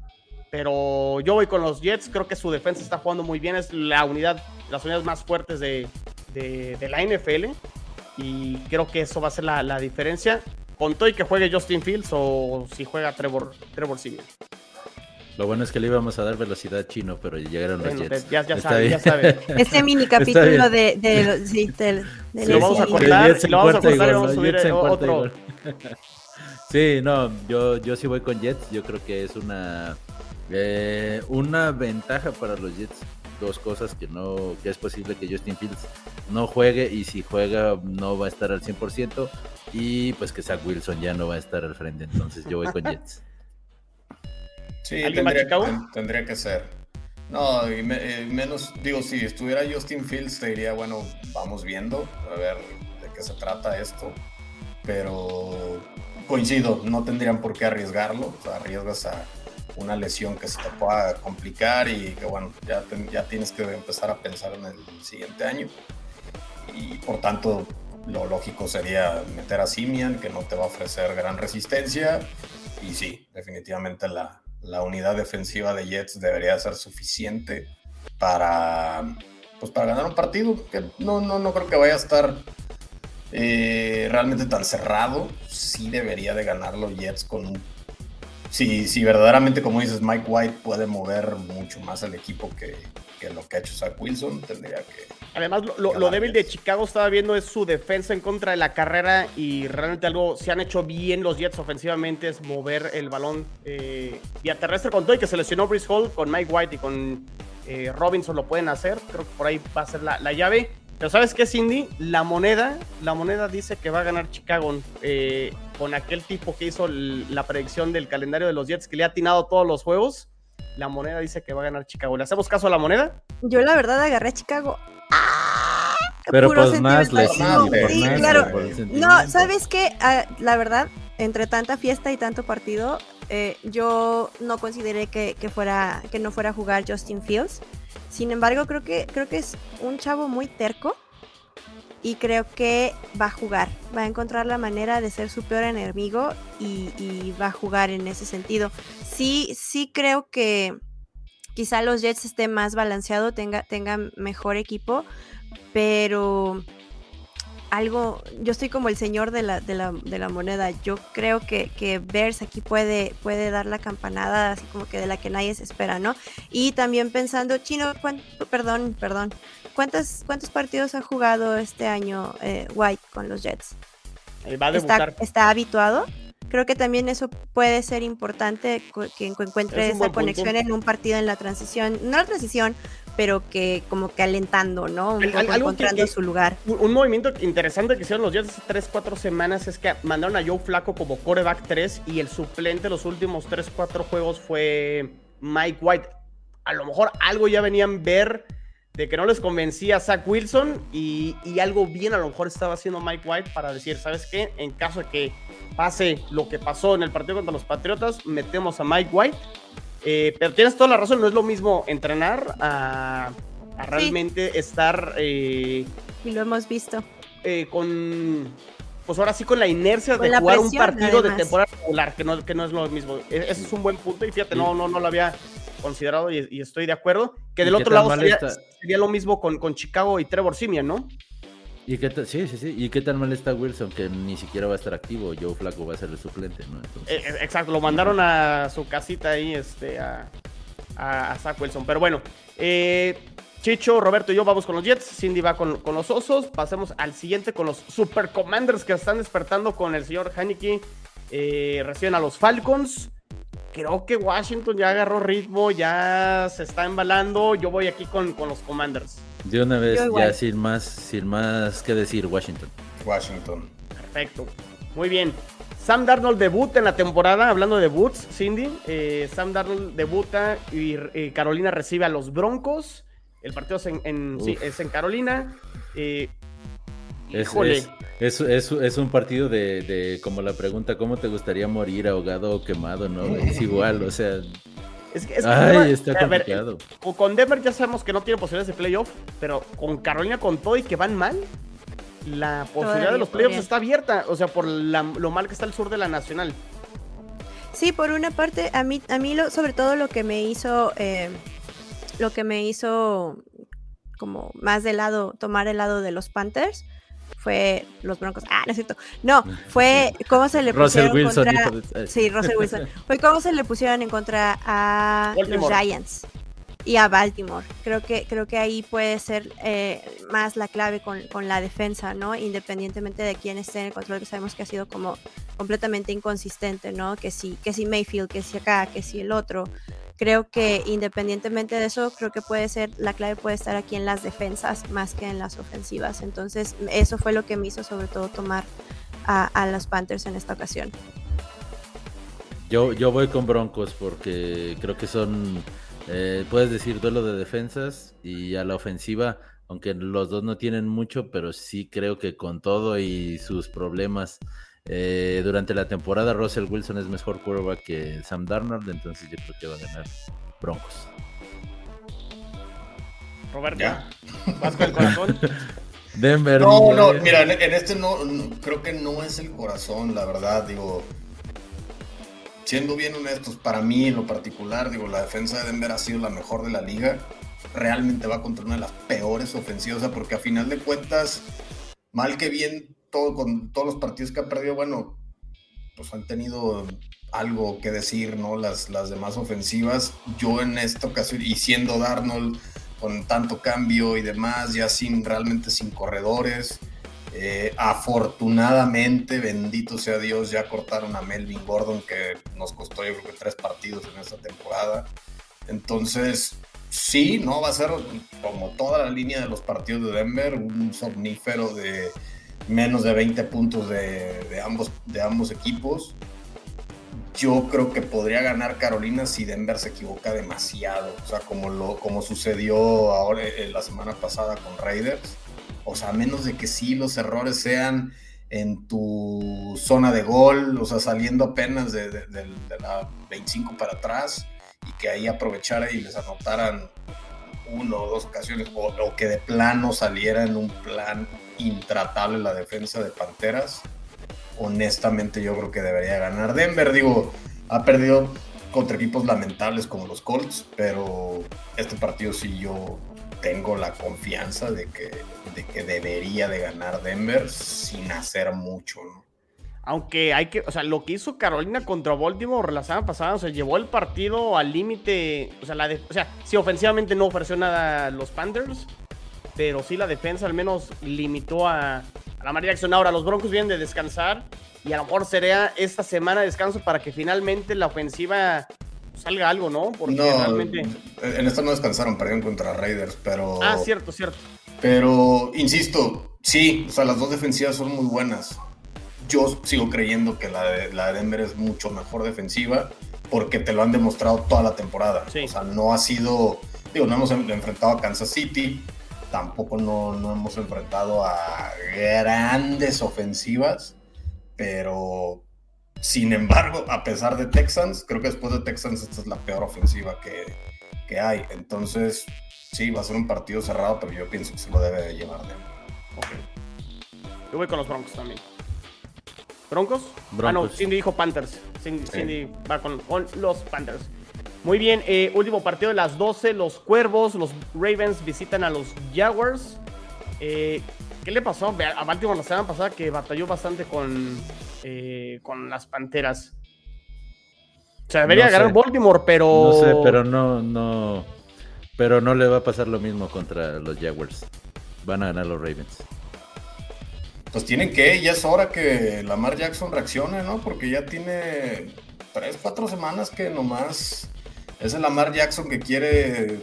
pero yo voy con los Jets. Creo que su defensa está jugando muy bien. Es la unidad, las unidades más fuertes de, la NFL. Y creo que eso va a ser la, diferencia. Con todo y que juegue Justin Fields o si juega Trevor, Trevor Lo bueno es que le íbamos a dar velocidad chino, pero llegaron los Jets. Ya, ya sabe, ya sabe. Este mini capítulo de, de, sí, lo vamos a cortar, lo vamos a cortar y vamos a subir otro. sí, no, yo, yo sí voy con Jets. Yo creo que es una eh, una ventaja para los Jets, dos cosas que no, que es posible que Justin Fields no juegue y si juega no va a estar al 100% y pues que Zach Wilson ya no va a estar al frente, entonces yo voy con Jets. Sí, tendría, tendría, que ser. No, y eh, menos, digo, si estuviera Justin Fields te diría, bueno, vamos viendo, a ver de qué se trata esto, pero coincido, no tendrían por qué arriesgarlo, o sea, arriesgas a una lesión que se te pueda complicar y que bueno, ya, ya tienes que empezar a pensar en el siguiente año. Y por tanto, lo lógico sería meter a Simian, que no te va a ofrecer gran resistencia. Y sí, definitivamente la, la unidad defensiva de Jets debería ser suficiente para, pues para ganar un partido que no, no, no creo que vaya a estar eh, realmente tan cerrado. Sí debería de ganarlo Jets con un si, si verdaderamente, como dices, Mike White puede mover mucho más el equipo que, lo que ha hecho Zach Wilson, tendría que. Además, lo, débil de Chicago estaba viendo es su defensa en contra de la carrera y realmente algo se han hecho bien los Jets ofensivamente es mover el balón eh, vía terrestre con todo y que se lesionó Brice Hall con Mike White y con eh, Robinson lo pueden hacer. Creo que por ahí va a ser la, la llave. Pero ¿sabes qué, Cindy? La moneda, la moneda dice que va a ganar Chicago eh, con aquel tipo que hizo la predicción del calendario de los Jets, que le ha atinado todos los juegos. La moneda dice que va a ganar Chicago. ¿Le hacemos caso a la moneda? Yo la verdad agarré a Chicago. ¡Ah! Pero pues más sí, claro. No, ¿sabes qué? Ah, la verdad, entre tanta fiesta y tanto partido, eh, yo no consideré que, fuera, que no fuera a jugar Justin Fields. Sin embargo, creo que, creo que es un chavo muy terco y creo que va a jugar, va a encontrar la manera de ser su peor enemigo y, va a jugar en ese sentido. Sí, sí creo que quizá los Jets estén más balanceado, tenga, tenga mejor equipo, pero algo, yo estoy como el señor de la, de la, moneda. Yo creo que, que Bears aquí puede, puede dar la campanada, así como que de la que nadie se espera, ¿no? Y también pensando, Chino, perdón, perdón, ¿cuántos, ¿cuántos partidos ha jugado este año eh, White con los Jets? va a debutar. ¿Está, ¿Está habituado? Creo que también eso puede ser importante que encuentre esa conexión en un partido en la transición, no la transición, pero que como que alentando, ¿no? encontrando su lugar. Un, movimiento interesante que hicieron los días de hace 3, 4 semanas es que mandaron a Joe Flaco como coreback 3 y el suplente los últimos 3, 4 juegos fue Mike White. A lo mejor algo ya venían ver de que no les convencía a Zach Wilson y, y, algo bien a lo mejor estaba haciendo Mike White para decir, ¿sabes qué? En caso de que pase lo que pasó en el partido contra los Patriotas, metemos a Mike White eh, pero tienes toda la razón, no es lo mismo entrenar a, realmente estar... Eh, y lo hemos visto. Eh, con... Pues ahora sí con la inercia de jugar un partido de temporada regular, que no, que no es lo mismo. E, ese es un buen punto y fíjate, no, no, no lo había considerado y, estoy de acuerdo. Que del otro lado sería, sería, lo mismo con, con Chicago y Trevor Simeon, ¿no? ¿Y qué sí, sí, sí. ¿Y qué tan mal está Wilson que ni siquiera va a estar activo? Joe Flaco va a ser el suplente, ¿no? Eh, eh, exacto, lo mandaron a su casita ahí, este, a, a, Zach Wilson. Pero bueno, eh, Chicho, Roberto y yo vamos con los Jets. Cindy va con, los Osos. Pasemos al siguiente con los Super Commanders que están despertando con el señor Haneke. reciben a los Falcons. Creo que Washington ya agarró ritmo, ya se está embalando. Yo voy aquí con, con los Commanders. De una vez, ya sin más, sin más que decir, Washington. Washington. Perfecto. Muy bien. Sam Darnold debuta en la temporada, hablando de debuts, Cindy. Eh, Sam Darnold debuta y Carolina recibe a los Broncos. El partido es en, es en Carolina. Eh, es, es, un partido de, como la pregunta, ¿cómo te gustaría morir ahogado o quemado? ¿no? Es igual, o sea... Es que, Ay, está complicado. con Denver ya sabemos que no tiene posibilidades de playoff, pero con Carolina con todo y que van mal, la posibilidad de los playoffs está abierta, o sea, por lo mal que está el sur de la Nacional. Sí, por una parte, a mí, a mí lo, sobre todo lo que me hizo, eh, lo que me hizo como más de lado, tomar el lado de los Panthers, fue los Broncos. Ah, no es cierto. No, fue cómo se le pusieron Wilson, contra. Sí, Russell Wilson. Fue cómo se le pusieron en contra a los Giants y a Baltimore. Creo que, creo que ahí puede ser eh, más la clave con, con, la defensa, ¿no? Independientemente de quién esté en el control, que sabemos que ha sido como completamente inconsistente, ¿no? Que si, que si Mayfield, que si acá, que si el otro creo que independientemente de eso, creo que puede ser, la clave puede estar aquí en las defensas más que en las ofensivas. Entonces, eso fue lo que me hizo sobre todo tomar a, los Panthers en esta ocasión. Yo, yo voy con Broncos porque creo que son, eh, puedes decir, duelo de defensas y a la ofensiva, aunque los dos no tienen mucho, pero sí creo que con todo y sus problemas eh, durante la temporada, Russell Wilson es mejor quarterback que Sam Darnold, entonces yo creo que va a ganar Broncos. Roberto, ¿vas con el corazón? Denver. No, no, mira, en, este no, creo que no es el corazón, la verdad, digo. Siendo bien honestos, para mí en lo particular, digo, la defensa de Denver ha sido la mejor de la liga. Realmente va contra una de las peores ofensivas, porque a final de cuentas, mal que bien, con todos los partidos que ha perdido, bueno, pues han tenido algo que decir, ¿no? Las, las demás ofensivas. Yo en esta ocasión, y siendo Darnold con tanto cambio y demás, ya sin realmente sin corredores. Eh, afortunadamente, bendito sea Dios, ya cortaron a Melvin Gordon, que nos costó yo creo que tres partidos en esta temporada. Entonces, sí, no va a ser como toda la línea de los partidos de Denver, un somnífero de menos de 20 puntos de, ambos, equipos. Yo creo que podría ganar Carolina si Denver se equivoca demasiado, o sea, como, lo, como sucedió ahora eh, la semana pasada con Raiders. O sea, a menos de que sí los errores sean en tu zona de gol, o sea, saliendo apenas de, la 25 para atrás y que ahí aprovechara y les anotaran uno o dos ocasiones, o, o que de plano saliera en un plan intratable la defensa de Panteras. Honestamente yo creo que debería ganar Denver. Digo, ha perdido contra equipos lamentables como los Colts, pero este partido sí yo tengo la confianza de que, de que debería de ganar Denver sin hacer mucho, Aunque hay que, o sea, lo que hizo Carolina contra Baltimore la semana pasada, o sea, llevó el partido al límite, o sea, la o sea, si ofensivamente no ofreció nada a los Panthers, pero sí la defensa al menos limitó a, la María Jackson. Ahora, los Broncos vienen de descansar y a lo mejor sería esta semana de descanso para que finalmente la ofensiva salga algo, ¿no? Porque realmente... En esta no descansaron, perdieron contra Raiders, pero... Ah, cierto, cierto. Pero, insisto, sí, o sea, las dos defensivas son muy buenas. Yo sigo creyendo que la de, la Denver es mucho mejor defensiva porque te lo han demostrado toda la temporada. O sea, no ha sido, digo, no hemos enfrentado a Kansas City, tampoco no, hemos enfrentado a grandes ofensivas, pero sin embargo, a pesar de Texans, creo que después de Texans esta es la peor ofensiva que, hay. Entonces, sí, va a ser un partido cerrado, pero yo pienso que se lo debe llevar de Yo voy con los Broncos también. ¿Broncos? Ah, no, Cindy dijo Panthers. Cindy, va con los Panthers. Muy bien, eh, último partido de las 12, los Cuervos, los Ravens visitan a los Jaguars. Eh, ¿Qué le pasó a Baltimore la semana pasada que batalló bastante con, eh, con las Panteras? O sea, debería ganar Baltimore, pero... No sé, pero no, no... Pero no le va a pasar lo mismo contra los Jaguars. Van a ganar los Ravens. Pues tienen que, ya es hora que Lamar Jackson reaccione, ¿no? Porque ya tiene tres, cuatro semanas que nomás es el Lamar Jackson que quiere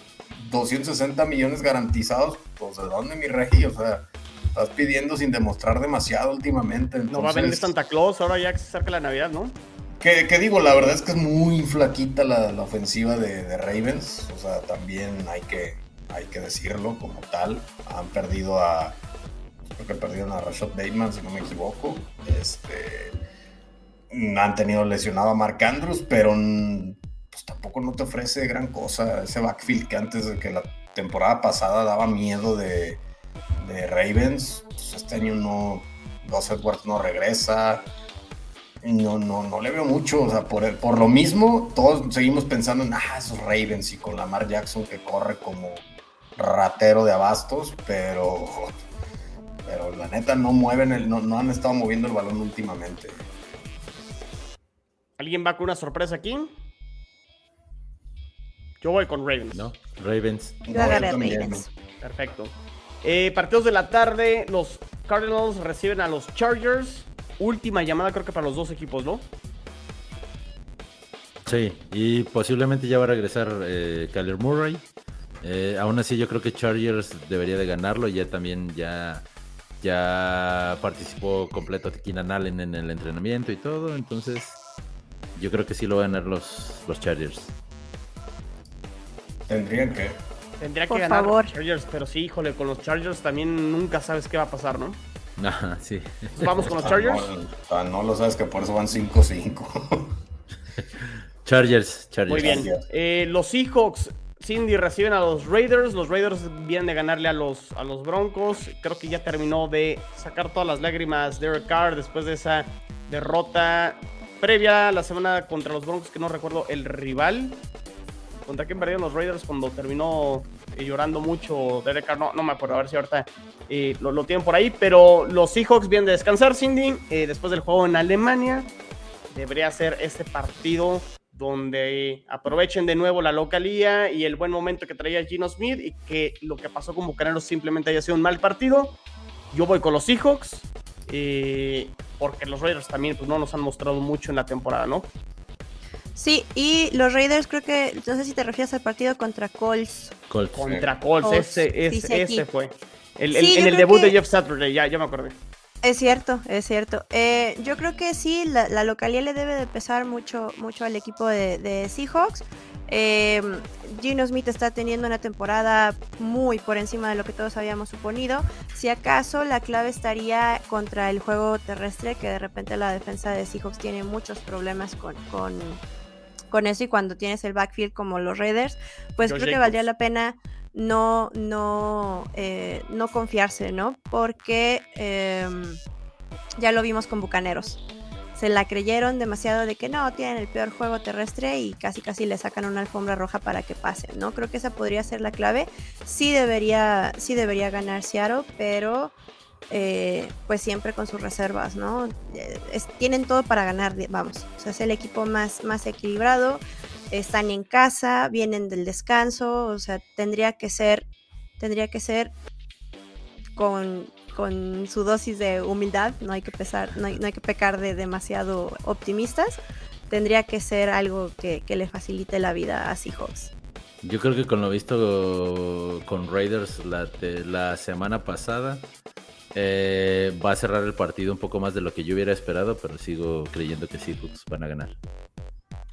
260 millones garantizados. Pues, ¿de dónde, mi rey? O sea, estás pidiendo sin demostrar demasiado últimamente. No va a venir Santa Claus ahora ya que se acerca la Navidad, ¿no? Que, digo, la verdad es que es muy flaquita la, ofensiva de, Ravens. O sea, también hay que, hay que decirlo como tal. Han perdido a. Creo que perdieron a Rashad Bateman, si no me equivoco. Este. Han tenido lesionado a Mark Andrews, pero pues tampoco no te ofrece gran cosa. Ese backfield que antes de que la temporada pasada daba miedo de, de Ravens. Pues este año no. Gus Edwards no regresa no, no, no le veo mucho. O sea, por, por lo mismo, todos seguimos pensando en, ah, esos Ravens y con Lamar Jackson que corre como ratero de abastos, pero, pero la neta no mueven, el, no, no han estado moviendo el balón últimamente. ¿Alguien va con una sorpresa aquí? Yo voy con Ravens. No, Ravens. Yo Ravens. Perfecto. Eh, partidos de la tarde, los Cardinals reciben a los Chargers última llamada creo que para los dos equipos, ¿no? Sí, y posiblemente ya va a regresar eh, Kyler Murray. Eh, aún así yo creo que Chargers debería de ganarlo. Ya también ya, ya participó completo Keenan Allen en el entrenamiento y todo. Entonces yo creo que sí lo van a ganar los, los Chargers. Tendrían que. Tendría que ganar los Chargers, pero sí, híjole, con los Chargers también nunca sabes qué va a pasar, ¿no? Ajá, sí. Vamos con los Chargers. Ah, no, lo sabes que por eso van 5-5. Chargers, Chargers. Muy bien. Eh, los Seahawks, Cindy reciben a los Raiders. Los Raiders vienen de ganarle a los, a los Broncos. Creo que ya terminó de sacar todas las lágrimas Derek Carr después de esa derrota previa la semana contra los Broncos, que no recuerdo el rival. ¿Contra quién perdieron los Raiders cuando terminó eh, llorando mucho Derek? No, no me acuerdo, a ver si ahorita eh, lo, tienen por ahí. Pero los Seahawks vienen de descansar, Cindy, eh, después del juego en Alemania. Debería ser este partido donde aprovechen de nuevo la localía y el buen momento que traía Gino Smith y que lo que pasó con Bucaneros simplemente haya sido un mal partido. Yo voy con los Seahawks, porque los Raiders también pues, no nos han mostrado mucho en la temporada, ¿no? Sí, y los Raiders creo que, no sé si te refieres al partido contra Colts. Contra Colts, ese, ese, fue. El, en el debut de Jeff Saturday, ya, ya me acordé. Es cierto, es cierto. Eh, yo creo que sí, la, localidad le debe de pesar mucho, mucho al equipo de, Seahawks. Eh, Gino Smith está teniendo una temporada muy por encima de lo que todos habíamos suponido. Si acaso la clave estaría contra el juego terrestre, que de repente la defensa de Seahawks tiene muchos problemas con, con con eso y cuando tienes el backfield como los Raiders, pues creo que valdría la pena no, no, eh, no confiarse, ¿no? Porque em, ya lo vimos con Bucaneros. Se la creyeron demasiado de que no, tienen el peor juego terrestre y casi casi le sacan una alfombra roja para que pase, ¿no? Creo que esa podría ser la clave. Sí debería, sí debería ganar Seattle, pero eh, pues siempre con sus reservas, ¿no? Eh, tienen todo para ganar, vamos. O sea, es el equipo más, más equilibrado. Están en casa, vienen del descanso, o sea, tendría que ser, tendría que ser con, su dosis de humildad, no hay que pesar, no hay, que pecar de demasiado optimistas. Tendría que ser algo que, le facilite la vida a Seahawks. Yo creo que con lo visto con Raiders la, la semana pasada, eh, va a cerrar el partido un poco más de lo que yo hubiera esperado, pero sigo creyendo que sí pues, van a ganar.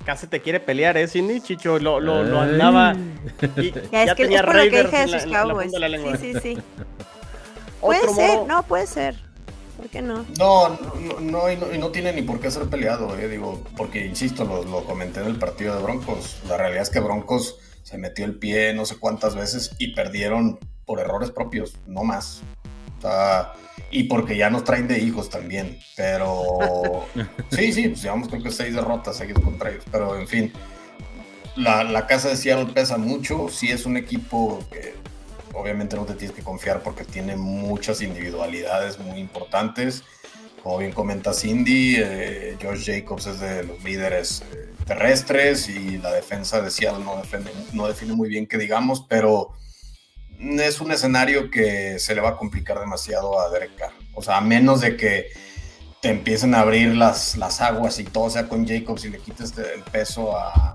Casi te quiere pelear, ¿eh, Cindy? Chicho lo, lo, lo andaba. Y ya, tenía Raiders en, la, lengua. Sí, sí, sí. puede ser, no, puede ser. ¿Por qué no? No, no, no, y no, y no tiene ni por qué ser peleado, eh, digo, porque insisto, lo, lo comenté en el partido de Broncos. La realidad es que Broncos se metió el pie no sé cuántas veces y perdieron por errores propios, no más y porque ya nos traen de hijos también. Pero sí, sí, pues llevamos creo que seis derrotas seguidas contra ellos. Pero en fin, la, la, casa de Seattle pesa mucho. Sí es un equipo que obviamente no te tienes que confiar porque tiene muchas individualidades muy importantes. Como bien comenta Cindy, eh, Josh Jacobs es de los líderes eh, terrestres y la defensa de Seattle no, no define muy bien que digamos, pero es un escenario que se le va a complicar demasiado a Derek Carr. O sea, a menos de que te empiecen a abrir las, las aguas y todo sea con Jacobs y le quites el peso a, a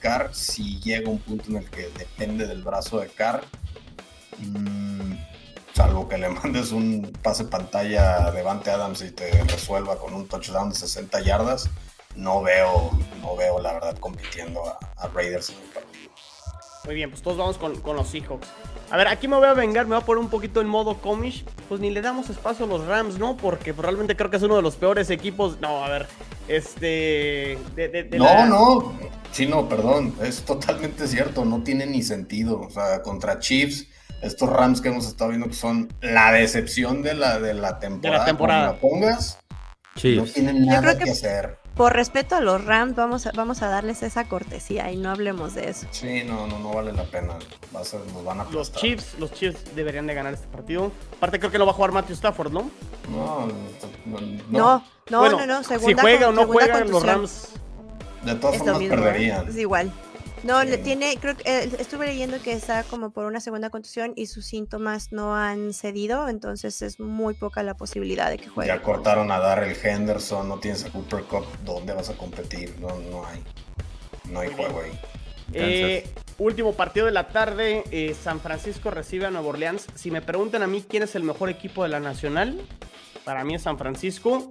Carr, si llega un punto en el que depende del brazo de Carr, Mm, salvo que le mandes un pase pantalla a Devante Adams y te resuelva con un touchdown de 60 yardas, no veo, no veo la verdad compitiendo a, Raiders en el partido. Muy bien, pues todos vamos con, con, los Seahawks. A ver, aquí me voy a vengar, me voy a poner un poquito en modo comish. Pues ni le damos espacio a los Rams, ¿no? Porque probablemente creo que es uno de los peores equipos. No, a ver, este. no, no. Sí, no, perdón. Es totalmente cierto. No tiene ni sentido. O sea, contra Chiefs, estos Rams que hemos estado viendo que son la decepción de la, de la temporada. De la temporada. pongas, no tienen nada que hacer por respeto a los Rams, vamos a, vamos a darles esa cortesía y no hablemos de eso. Sí, no, no, no vale la pena. nos van a los Chiefs, los Chiefs deberían de ganar este partido. Aparte creo que no va a jugar Matthew Stafford, ¿no? No, no, no, no, no, no, si juega o no juega, los Rams. De todas formas perderían. Es igual. No, le tiene, creo que eh, estuve leyendo que está como por una segunda contusión y sus síntomas no han cedido, entonces es muy poca la posibilidad de que juegue. Ya cortaron a Darrell Henderson, no tienes a Cooper Cup, ¿dónde vas a competir? No, no hay, no hay juego ahí. Eh, último partido de la tarde, eh, San Francisco recibe a Nueva Orleans. Si me preguntan a mí quién es el mejor equipo de la Nacional, para mí es San Francisco,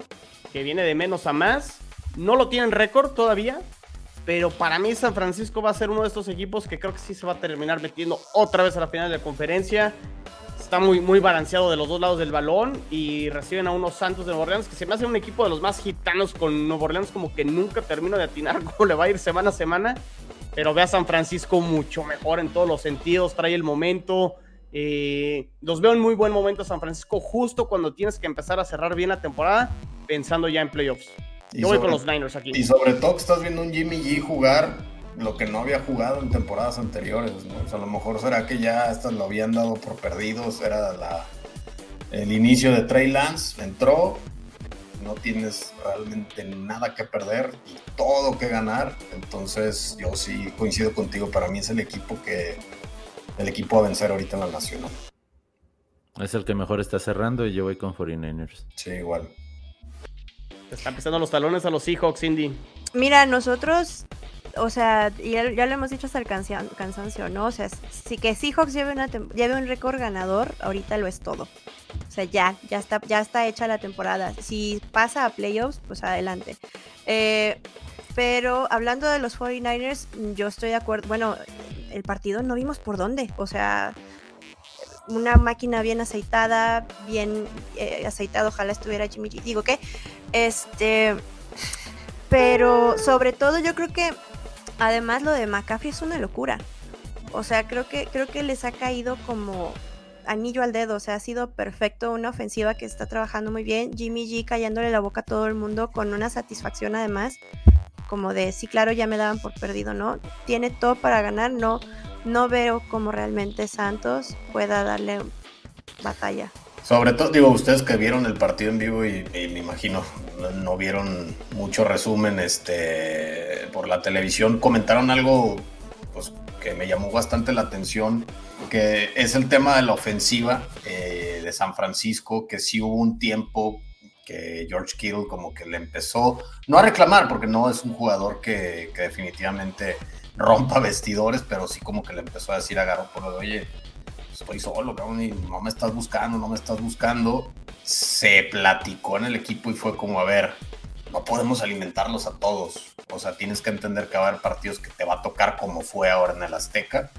que viene de menos a más. No lo tienen récord todavía, pero para mí San Francisco va a ser uno de estos equipos que creo que sí se va a terminar metiendo otra vez a la final de la conferencia. Está muy, muy balanceado de los dos lados del balón y reciben a unos Santos de Nueva Orleans que se me hace un equipo de los más gitanos con Nueva Orleans como que nunca termino de atinar cómo le va a ir semana a semana. Pero ve a San Francisco mucho mejor en todos los sentidos, trae el momento. Eh, los veo en muy buen momento San Francisco justo cuando tienes que empezar a cerrar bien la temporada pensando ya en playoffs. Yo voy con los Niners aquí. Y sobre todo que estás viendo un Jimmy G jugar lo que no había jugado en temporadas anteriores, ¿no? a lo mejor será que ya estas lo habían dado por perdidos, era la, el inicio de Trey Lance, entró, no tienes realmente nada que perder y todo que ganar, entonces yo sí coincido contigo, para mí es el equipo que, el equipo a vencer ahorita en la Nacional. Es el que mejor está cerrando y yo voy con 49ers. Sí, igual. Están pisando los talones a los Seahawks, Cindy. Mira, nosotros, o sea, ya, ya lo hemos dicho hasta el cansancio, ¿no? O sea, si que Seahawks lleve, una lleve un récord ganador, ahorita lo es todo. O sea, ya, ya está, ya está hecha la temporada. Si pasa a playoffs, pues adelante. Eh, pero hablando de los 49ers, yo estoy de acuerdo. Bueno, el partido no vimos por dónde. O sea, una máquina bien aceitada, bien eh, aceitado, ojalá estuviera Jimmy G. Digo que, este, pero sobre todo yo creo que además lo de McCaffrey es una locura. O sea, creo que, creo que les ha caído como anillo al dedo, o sea, ha sido perfecto, una ofensiva que está trabajando muy bien, Jimmy G callándole la boca a todo el mundo con una satisfacción además, como de, sí, claro, ya me daban por perdido, ¿no? Tiene todo para ganar, no, no veo cómo realmente Santos pueda darle batalla. Sobre todo, digo, ustedes que vieron el partido en vivo y, me imagino no, vieron mucho resumen este, por la televisión, comentaron algo pues, que me llamó bastante la atención, que es el tema de la ofensiva eh, de San Francisco, que sí hubo un tiempo que George Kittle como que le empezó, no a reclamar, porque no es un jugador que, que definitivamente rompa vestidores, pero sí como que le empezó a decir a Garoppolo, oye, estoy solo, cabrón, y no me estás buscando, no me estás buscando. Se platicó en el equipo y fue como, a ver, no podemos alimentarlos a todos. O sea, tienes que entender que va a haber partidos que te va a tocar como fue ahora en el Azteca.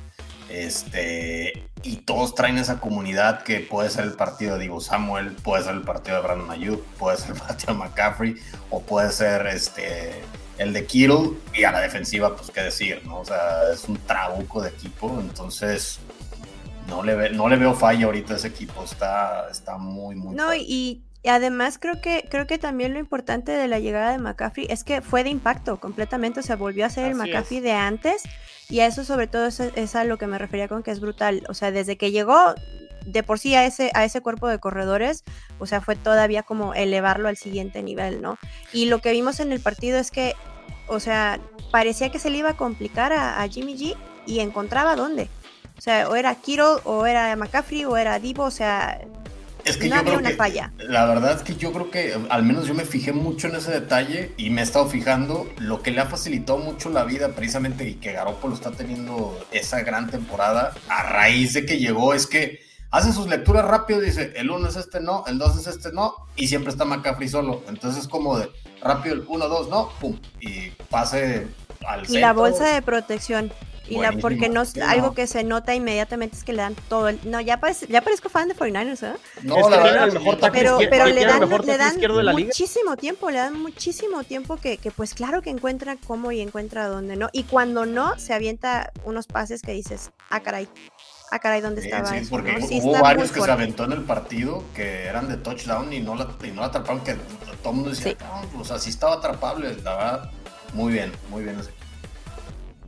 Este, y todos traen esa comunidad que puede ser el partido de Divo Samuel, puede ser el partido de Brandon Ayuk, puede ser el partido de McCaffrey, o puede ser este el de Kittle y a la defensiva, pues qué decir, ¿no? O sea, es un trabuco de equipo, entonces no le, no le veo falla ahorita a ese equipo, está, está muy, muy... No, y, además creo que, creo que también lo importante de la llegada de McCaffrey es que fue de impacto completamente, o sea, volvió a ser el McCaffrey de antes y a eso sobre todo es, es a lo que me refería con que es brutal, o sea, desde que llegó de por sí a ese, a ese cuerpo de corredores, o sea, fue todavía como elevarlo al siguiente nivel, ¿no? Y lo que vimos en el partido es que, o sea, parecía que se le iba a complicar a, Jimmy G y encontraba dónde. O sea, o era Kittle, o era McCaffrey, o era Divo, o sea... Es que no yo había creo una que, falla. La verdad es que yo creo que, al menos yo me fijé mucho en ese detalle y me he estado fijando lo que le ha facilitado mucho la vida precisamente y que Garoppolo está teniendo esa gran temporada a raíz de que llegó es que hace sus lecturas rápido, dice el uno es este no, el dos es este no y siempre está McCaffrey solo. Entonces es como de rápido el uno, dos, no, pum, y pase al Y la bolsa de protección. Y la, porque no, sí, algo no. que se nota inmediatamente es que le dan todo el. No, ya, parece- ya parezco fan de 49ers, ¿eh? No, Es que la verdad, el mejor tackle Pero, pero le dan, mejor le dan izquierdo de la liga. muchísimo tiempo, le dan muchísimo tiempo que, que pues claro que encuentra cómo y encuentra dónde, ¿no? Y cuando no, se avienta unos pases que dices, ah, caray, ah, caray, ¿dónde Sí, estaba sí, eso? porque no? Sí, hubo varios que se aventó en el partido que eran de touchdown y no la, y no la atraparon, que todo el mundo decía, Sí. "No, o sea, sí estaba atrapable, la verdad, muy bien, muy bien ese.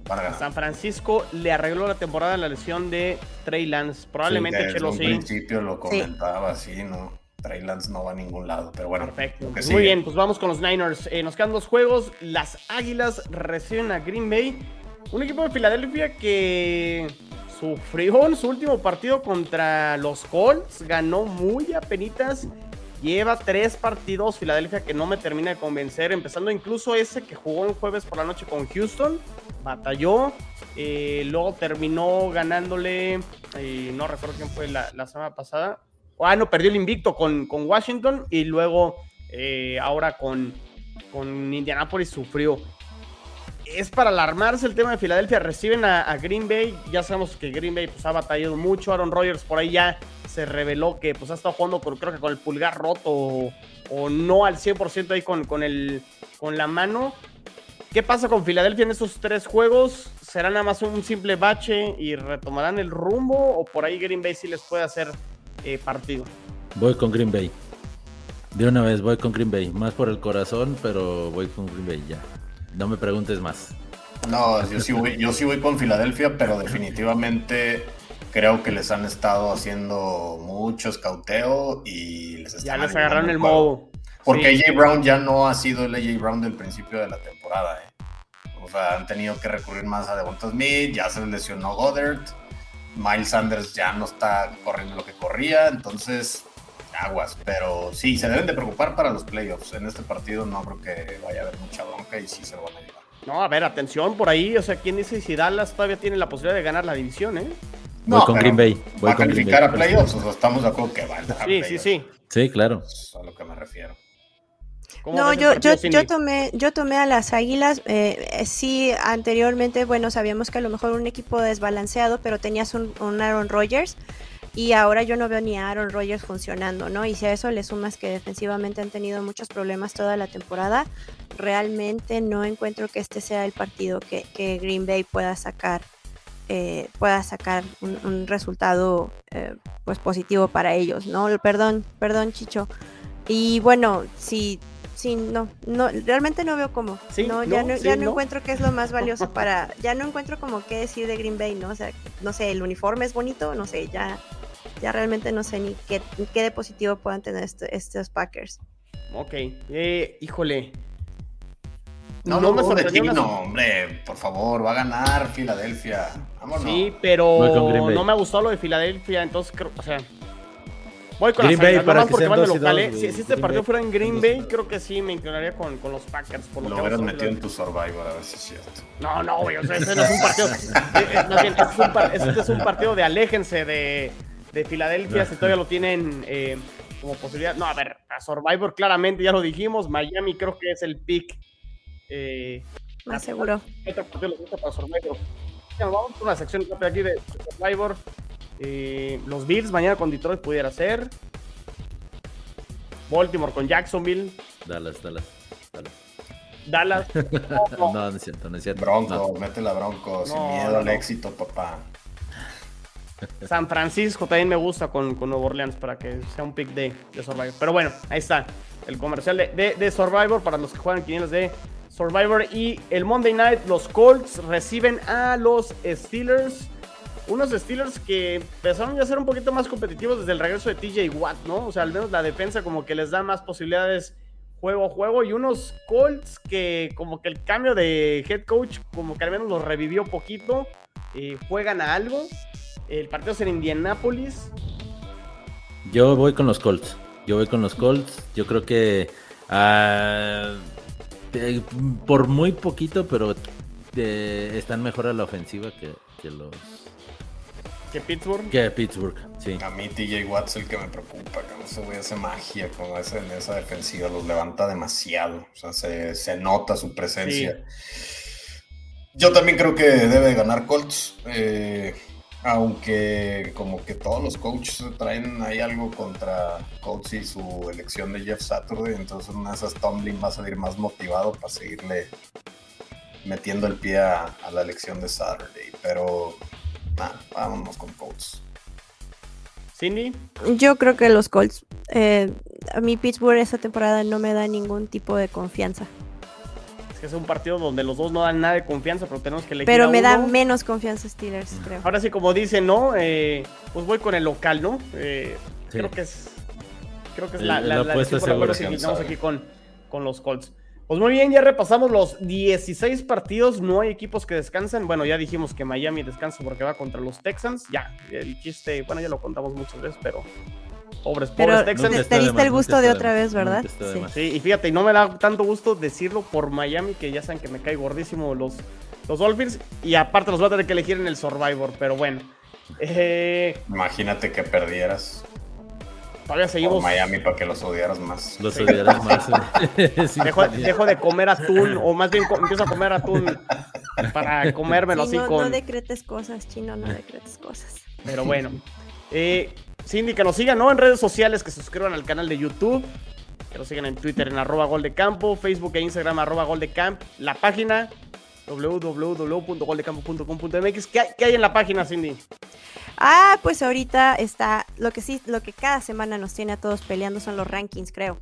Para ganar. San Francisco le arregló la temporada en la lesión de Trey Lance. Probablemente Sí, desde Chelo un sí. principio lo comentaba, sí, ¿no? Trey Lance no va a ningún lado, pero bueno. Perfecto. muy bien, pues vamos con los Niners. Eh, nos quedan dos juegos. Las Águilas reciben a Green Bay. Un equipo de Filadelfia que sufrió en su último partido contra los Colts. Ganó muy apenitas. Lleva tres partidos Filadelfia que no me termina de convencer. Empezando incluso ese que jugó el jueves por la noche con Houston. Batalló. eh, luego terminó ganándole. eh, no recuerdo quién fue la, la semana pasada. Ah, no, perdió el invicto con, con Washington. Y luego eh, ahora con, con Indianapolis sufrió. Es para alarmarse el tema de Filadelfia. Reciben a, Green Bay. Ya sabemos que Green Bay pues, ha batallado mucho. Aaron Rodgers por ahí ya se reveló que pues, ha estado jugando con, creo que con el pulgar roto o, o no al 100% ahí con, con, el, con la mano. ¿Qué pasa con Filadelfia en estos tres juegos? ¿Será nada más un simple bache y retomarán el rumbo? ¿O por ahí Green Bay sí les puede hacer eh, partido? Voy con Green Bay. De una vez voy con Green Bay. Más por el corazón, pero voy con Green Bay ya. No me preguntes más. No, yo sí, voy, yo sí voy con Filadelfia, pero definitivamente creo que les han estado haciendo mucho escauteo y les Ya están les aliviando agarraron el juego. modo. Porque Sí. AJ Brown ya no ha sido el AJ Brown del principio de la temporada. ¿eh? O sea, han tenido que recurrir más a Devonta Smith, ya se lesionó Goddard, Miles Sanders ya no está corriendo lo que corría, entonces aguas. Pero sí, se deben de preocupar para los playoffs. En este partido no creo que vaya a haber mucha bronca y sí se lo van a llevar. No, a ver, atención por ahí. O sea, ¿quién dice si Dallas todavía tiene la posibilidad de ganar la división, eh? Voy con Green Bay. Voy va a calificar a playoffs, o sea, estamos de acuerdo que va a Sí, sí, sí. Sí, claro. Es a lo que me refiero. ¿Cómo No, yo, yo, yo tomé, yo tomé a las águilas. eh, eh, sí, anteriormente, bueno, sabíamos que a lo mejor un equipo desbalanceado, pero tenías un, un Aaron Rodgers. Y ahora yo no veo ni a Aaron Rodgers funcionando, ¿no? Y si a eso le sumas que defensivamente han tenido muchos problemas toda la temporada, realmente no encuentro que este sea el partido que, que Green Bay pueda sacar, eh, pueda sacar un, un resultado eh, pues positivo para ellos, ¿no? Perdón, perdón, Chicho. Y bueno, si Sí, no, no, realmente no veo cómo. Sí, no, ya no, no, sí, ya no, no. encuentro qué es lo más valioso para, ya no encuentro como qué decir de Green Bay, ¿no? O sea, no sé, el uniforme es bonito, no sé, ya, ya realmente no sé ni qué, qué de positivo puedan tener este- estos Packers. Ok. Eh, híjole. No, No no, me una- No, hombre, por favor, va a ganar Filadelfia. Vámonos. Sí, pero no me ha gustado lo de Filadelfia, entonces creo, o sea, voy con Green Bay Águilas, para que porque van de dos y local, dos, ¿eh? güey. Si, si este Green partido Bay. fuera en Green Bay, creo que sí me inclinaría con, con los Packers. Por lo, Lo que hubieras vamos a ver. metido en tu Survivor, a ver si es cierto. No, no, güey, o sea, ese no es un partido. eh, eh, más bien, este es un, este es un partido de aléjense de, de Filadelfia, si todavía lo tienen eh, como posibilidad. No, a ver, a Survivor claramente ya lo dijimos, Miami creo que es el pick. Eh, Más seguro. ¿Qué otro partido les gusta para Survivor? Bueno, vamos con una sección rápida aquí de Survivor. Eh, los Bills mañana con Detroit pudiera ser. Baltimore con Jacksonville. Dallas, Dallas. Dallas. Dallas. No, no es cierto, no es cierto. Bronco, métela Bronco, sin No, miedo no, al éxito, papá. San Francisco también me gusta con, con Nueva Orleans para que sea un pick de, Survivor. Pero bueno, ahí está el comercial de, de- de Survivor para los que juegan quinielas de Survivor. Y el Monday Night, los Colts reciben a los Steelers. Unos Steelers que empezaron ya a ser un poquito más competitivos desde el regreso de TJ Watt, ¿no? O sea, al menos la defensa como que les da más posibilidades juego a juego. Y unos Colts que como que el cambio de head coach como que al menos los revivió poquito. eh, juegan a algo. El partido es en Indianápolis. Yo voy con los Colts. Yo voy con los Colts. Yo creo que ah, eh, por muy poquito, pero eh, están mejor a la ofensiva que, que los ¿Que Pittsburgh? que Pittsburgh. Sí. A mí TJ Watt es el que me preocupa, que no se güey hace magia con esa, en esa defensiva, los levanta demasiado, o sea, se, se nota su presencia. Yo también creo que debe ganar Colts, eh, aunque como que todos los coaches traen ahí algo contra Colts y su elección de Jeff Saturday, entonces una de esas Tomlin va a salir más motivado para seguirle metiendo el pie a, a la elección de Saturday, pero nada, vámonos con Colts. Cindy, Yo creo que los Colts. eh, a mí Pittsburgh esta temporada no me da ningún tipo de confianza. Que es un partido donde los dos no dan nada de confianza, pero tenemos que elegir Pero a me da uno. menos confianza Steelers, creo. Ahora sí, como dicen, ¿no? Eh, pues voy con el local, ¿no? Eh, Sí. Creo que es. Creo que es El- la, la la, la apuesta decisión por la cual segura. nos invitamos aquí con, con los Colts. Pues muy bien, ya repasamos los 16 partidos. No hay equipos que descansan. Bueno, ya dijimos que Miami descansa porque va contra los Texans. Ya, el chiste, bueno, ya lo contamos muchas veces, pero. Pobres, Pero pobres te, Texans. te de diste el gusto de de otra vez, ¿verdad? Sí. Sí, y fíjate, y no me da tanto gusto decirlo por Miami, que ya saben que me cae gordísimo los, los Dolphins. Y aparte los voy a tener que elegir en el Survivor, pero bueno. Eh, Imagínate que perdieras todavía por seguimos. Miami para que los odiaras más. Los Sí. odiarás más. eh. Sí, Dejo, de comer atún, o más bien empiezo a comer atún para comérmelo Sí, así no, con. no decretes cosas, chino, no decretes cosas. Pero bueno. Eh, Cindy, que nos sigan, ¿no? En redes sociales, que se suscriban al canal de YouTube. Que nos sigan en Twitter en arroba gol de campo, Facebook e Instagram arroba gol de camp. La página www.goldecampo.com.mx. ¿Qué hay, qué hay en la página, Cindy? Ah, pues ahorita está, lo que sí, lo que cada semana nos tiene a todos peleando son los rankings, creo.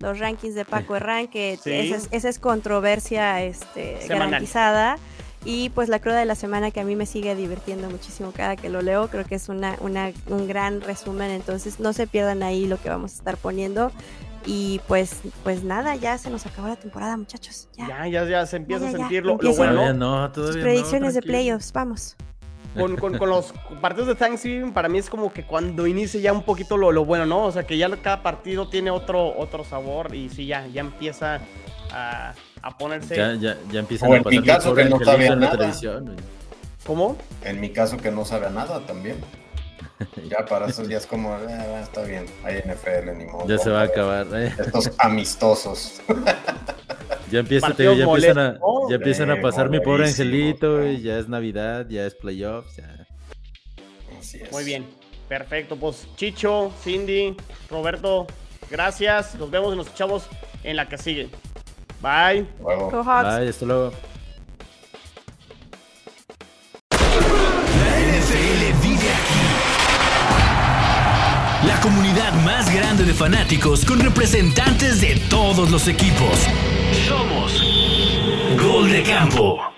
Los rankings de Paco Herrán, que Sí. esa, es, esa es controversia este, Semanal. garantizada. Y pues la cruda de la semana que a mí me sigue divirtiendo muchísimo cada que lo leo, creo que es una, una- un gran resumen, entonces no se pierdan ahí lo que vamos a estar poniendo. Y pues, pues nada, ya se nos acabó la temporada, muchachos. Ya. Ya, ya, ya se empieza Ya, a ya, ya, sentir lo, lo bueno. Todavía ¿no? no, Sus todavía no, predicciones de playoffs, vamos. Con, con- con los partidos de Thanksgiving, para mí es como que cuando inicie ya un poquito lo, lo bueno, ¿no? O sea, que ya cada partido tiene otro, otro sabor y sí, ya, ya empieza a, a ponerse. Ya, ya, ya empiezan O a en pasar mi caso, que no angelito sabía en la nada. televisión. ¿Cómo? En mi caso que no sabe a nada también. Ya para esos días como, "Ah, está bien, hay NFL, ni modo. Ya se va a acabar. eh. Estos amistosos. Ya empieza, te ya empiezan a, ya empiezan a pasar mi pobre angelito, ¿no? y ya es Navidad, ya es playoffs, ya. Así es. Muy bien, perfecto. Pues Chicho, Cindy, Roberto, gracias. Nos vemos y nos escuchamos en la que sigue. Bye. Luego. Go Hawks. Bye, hasta luego. La NFL vive aquí. La comunidad más grande de fanáticos con representantes de todos los equipos. Somos Gol de Campo.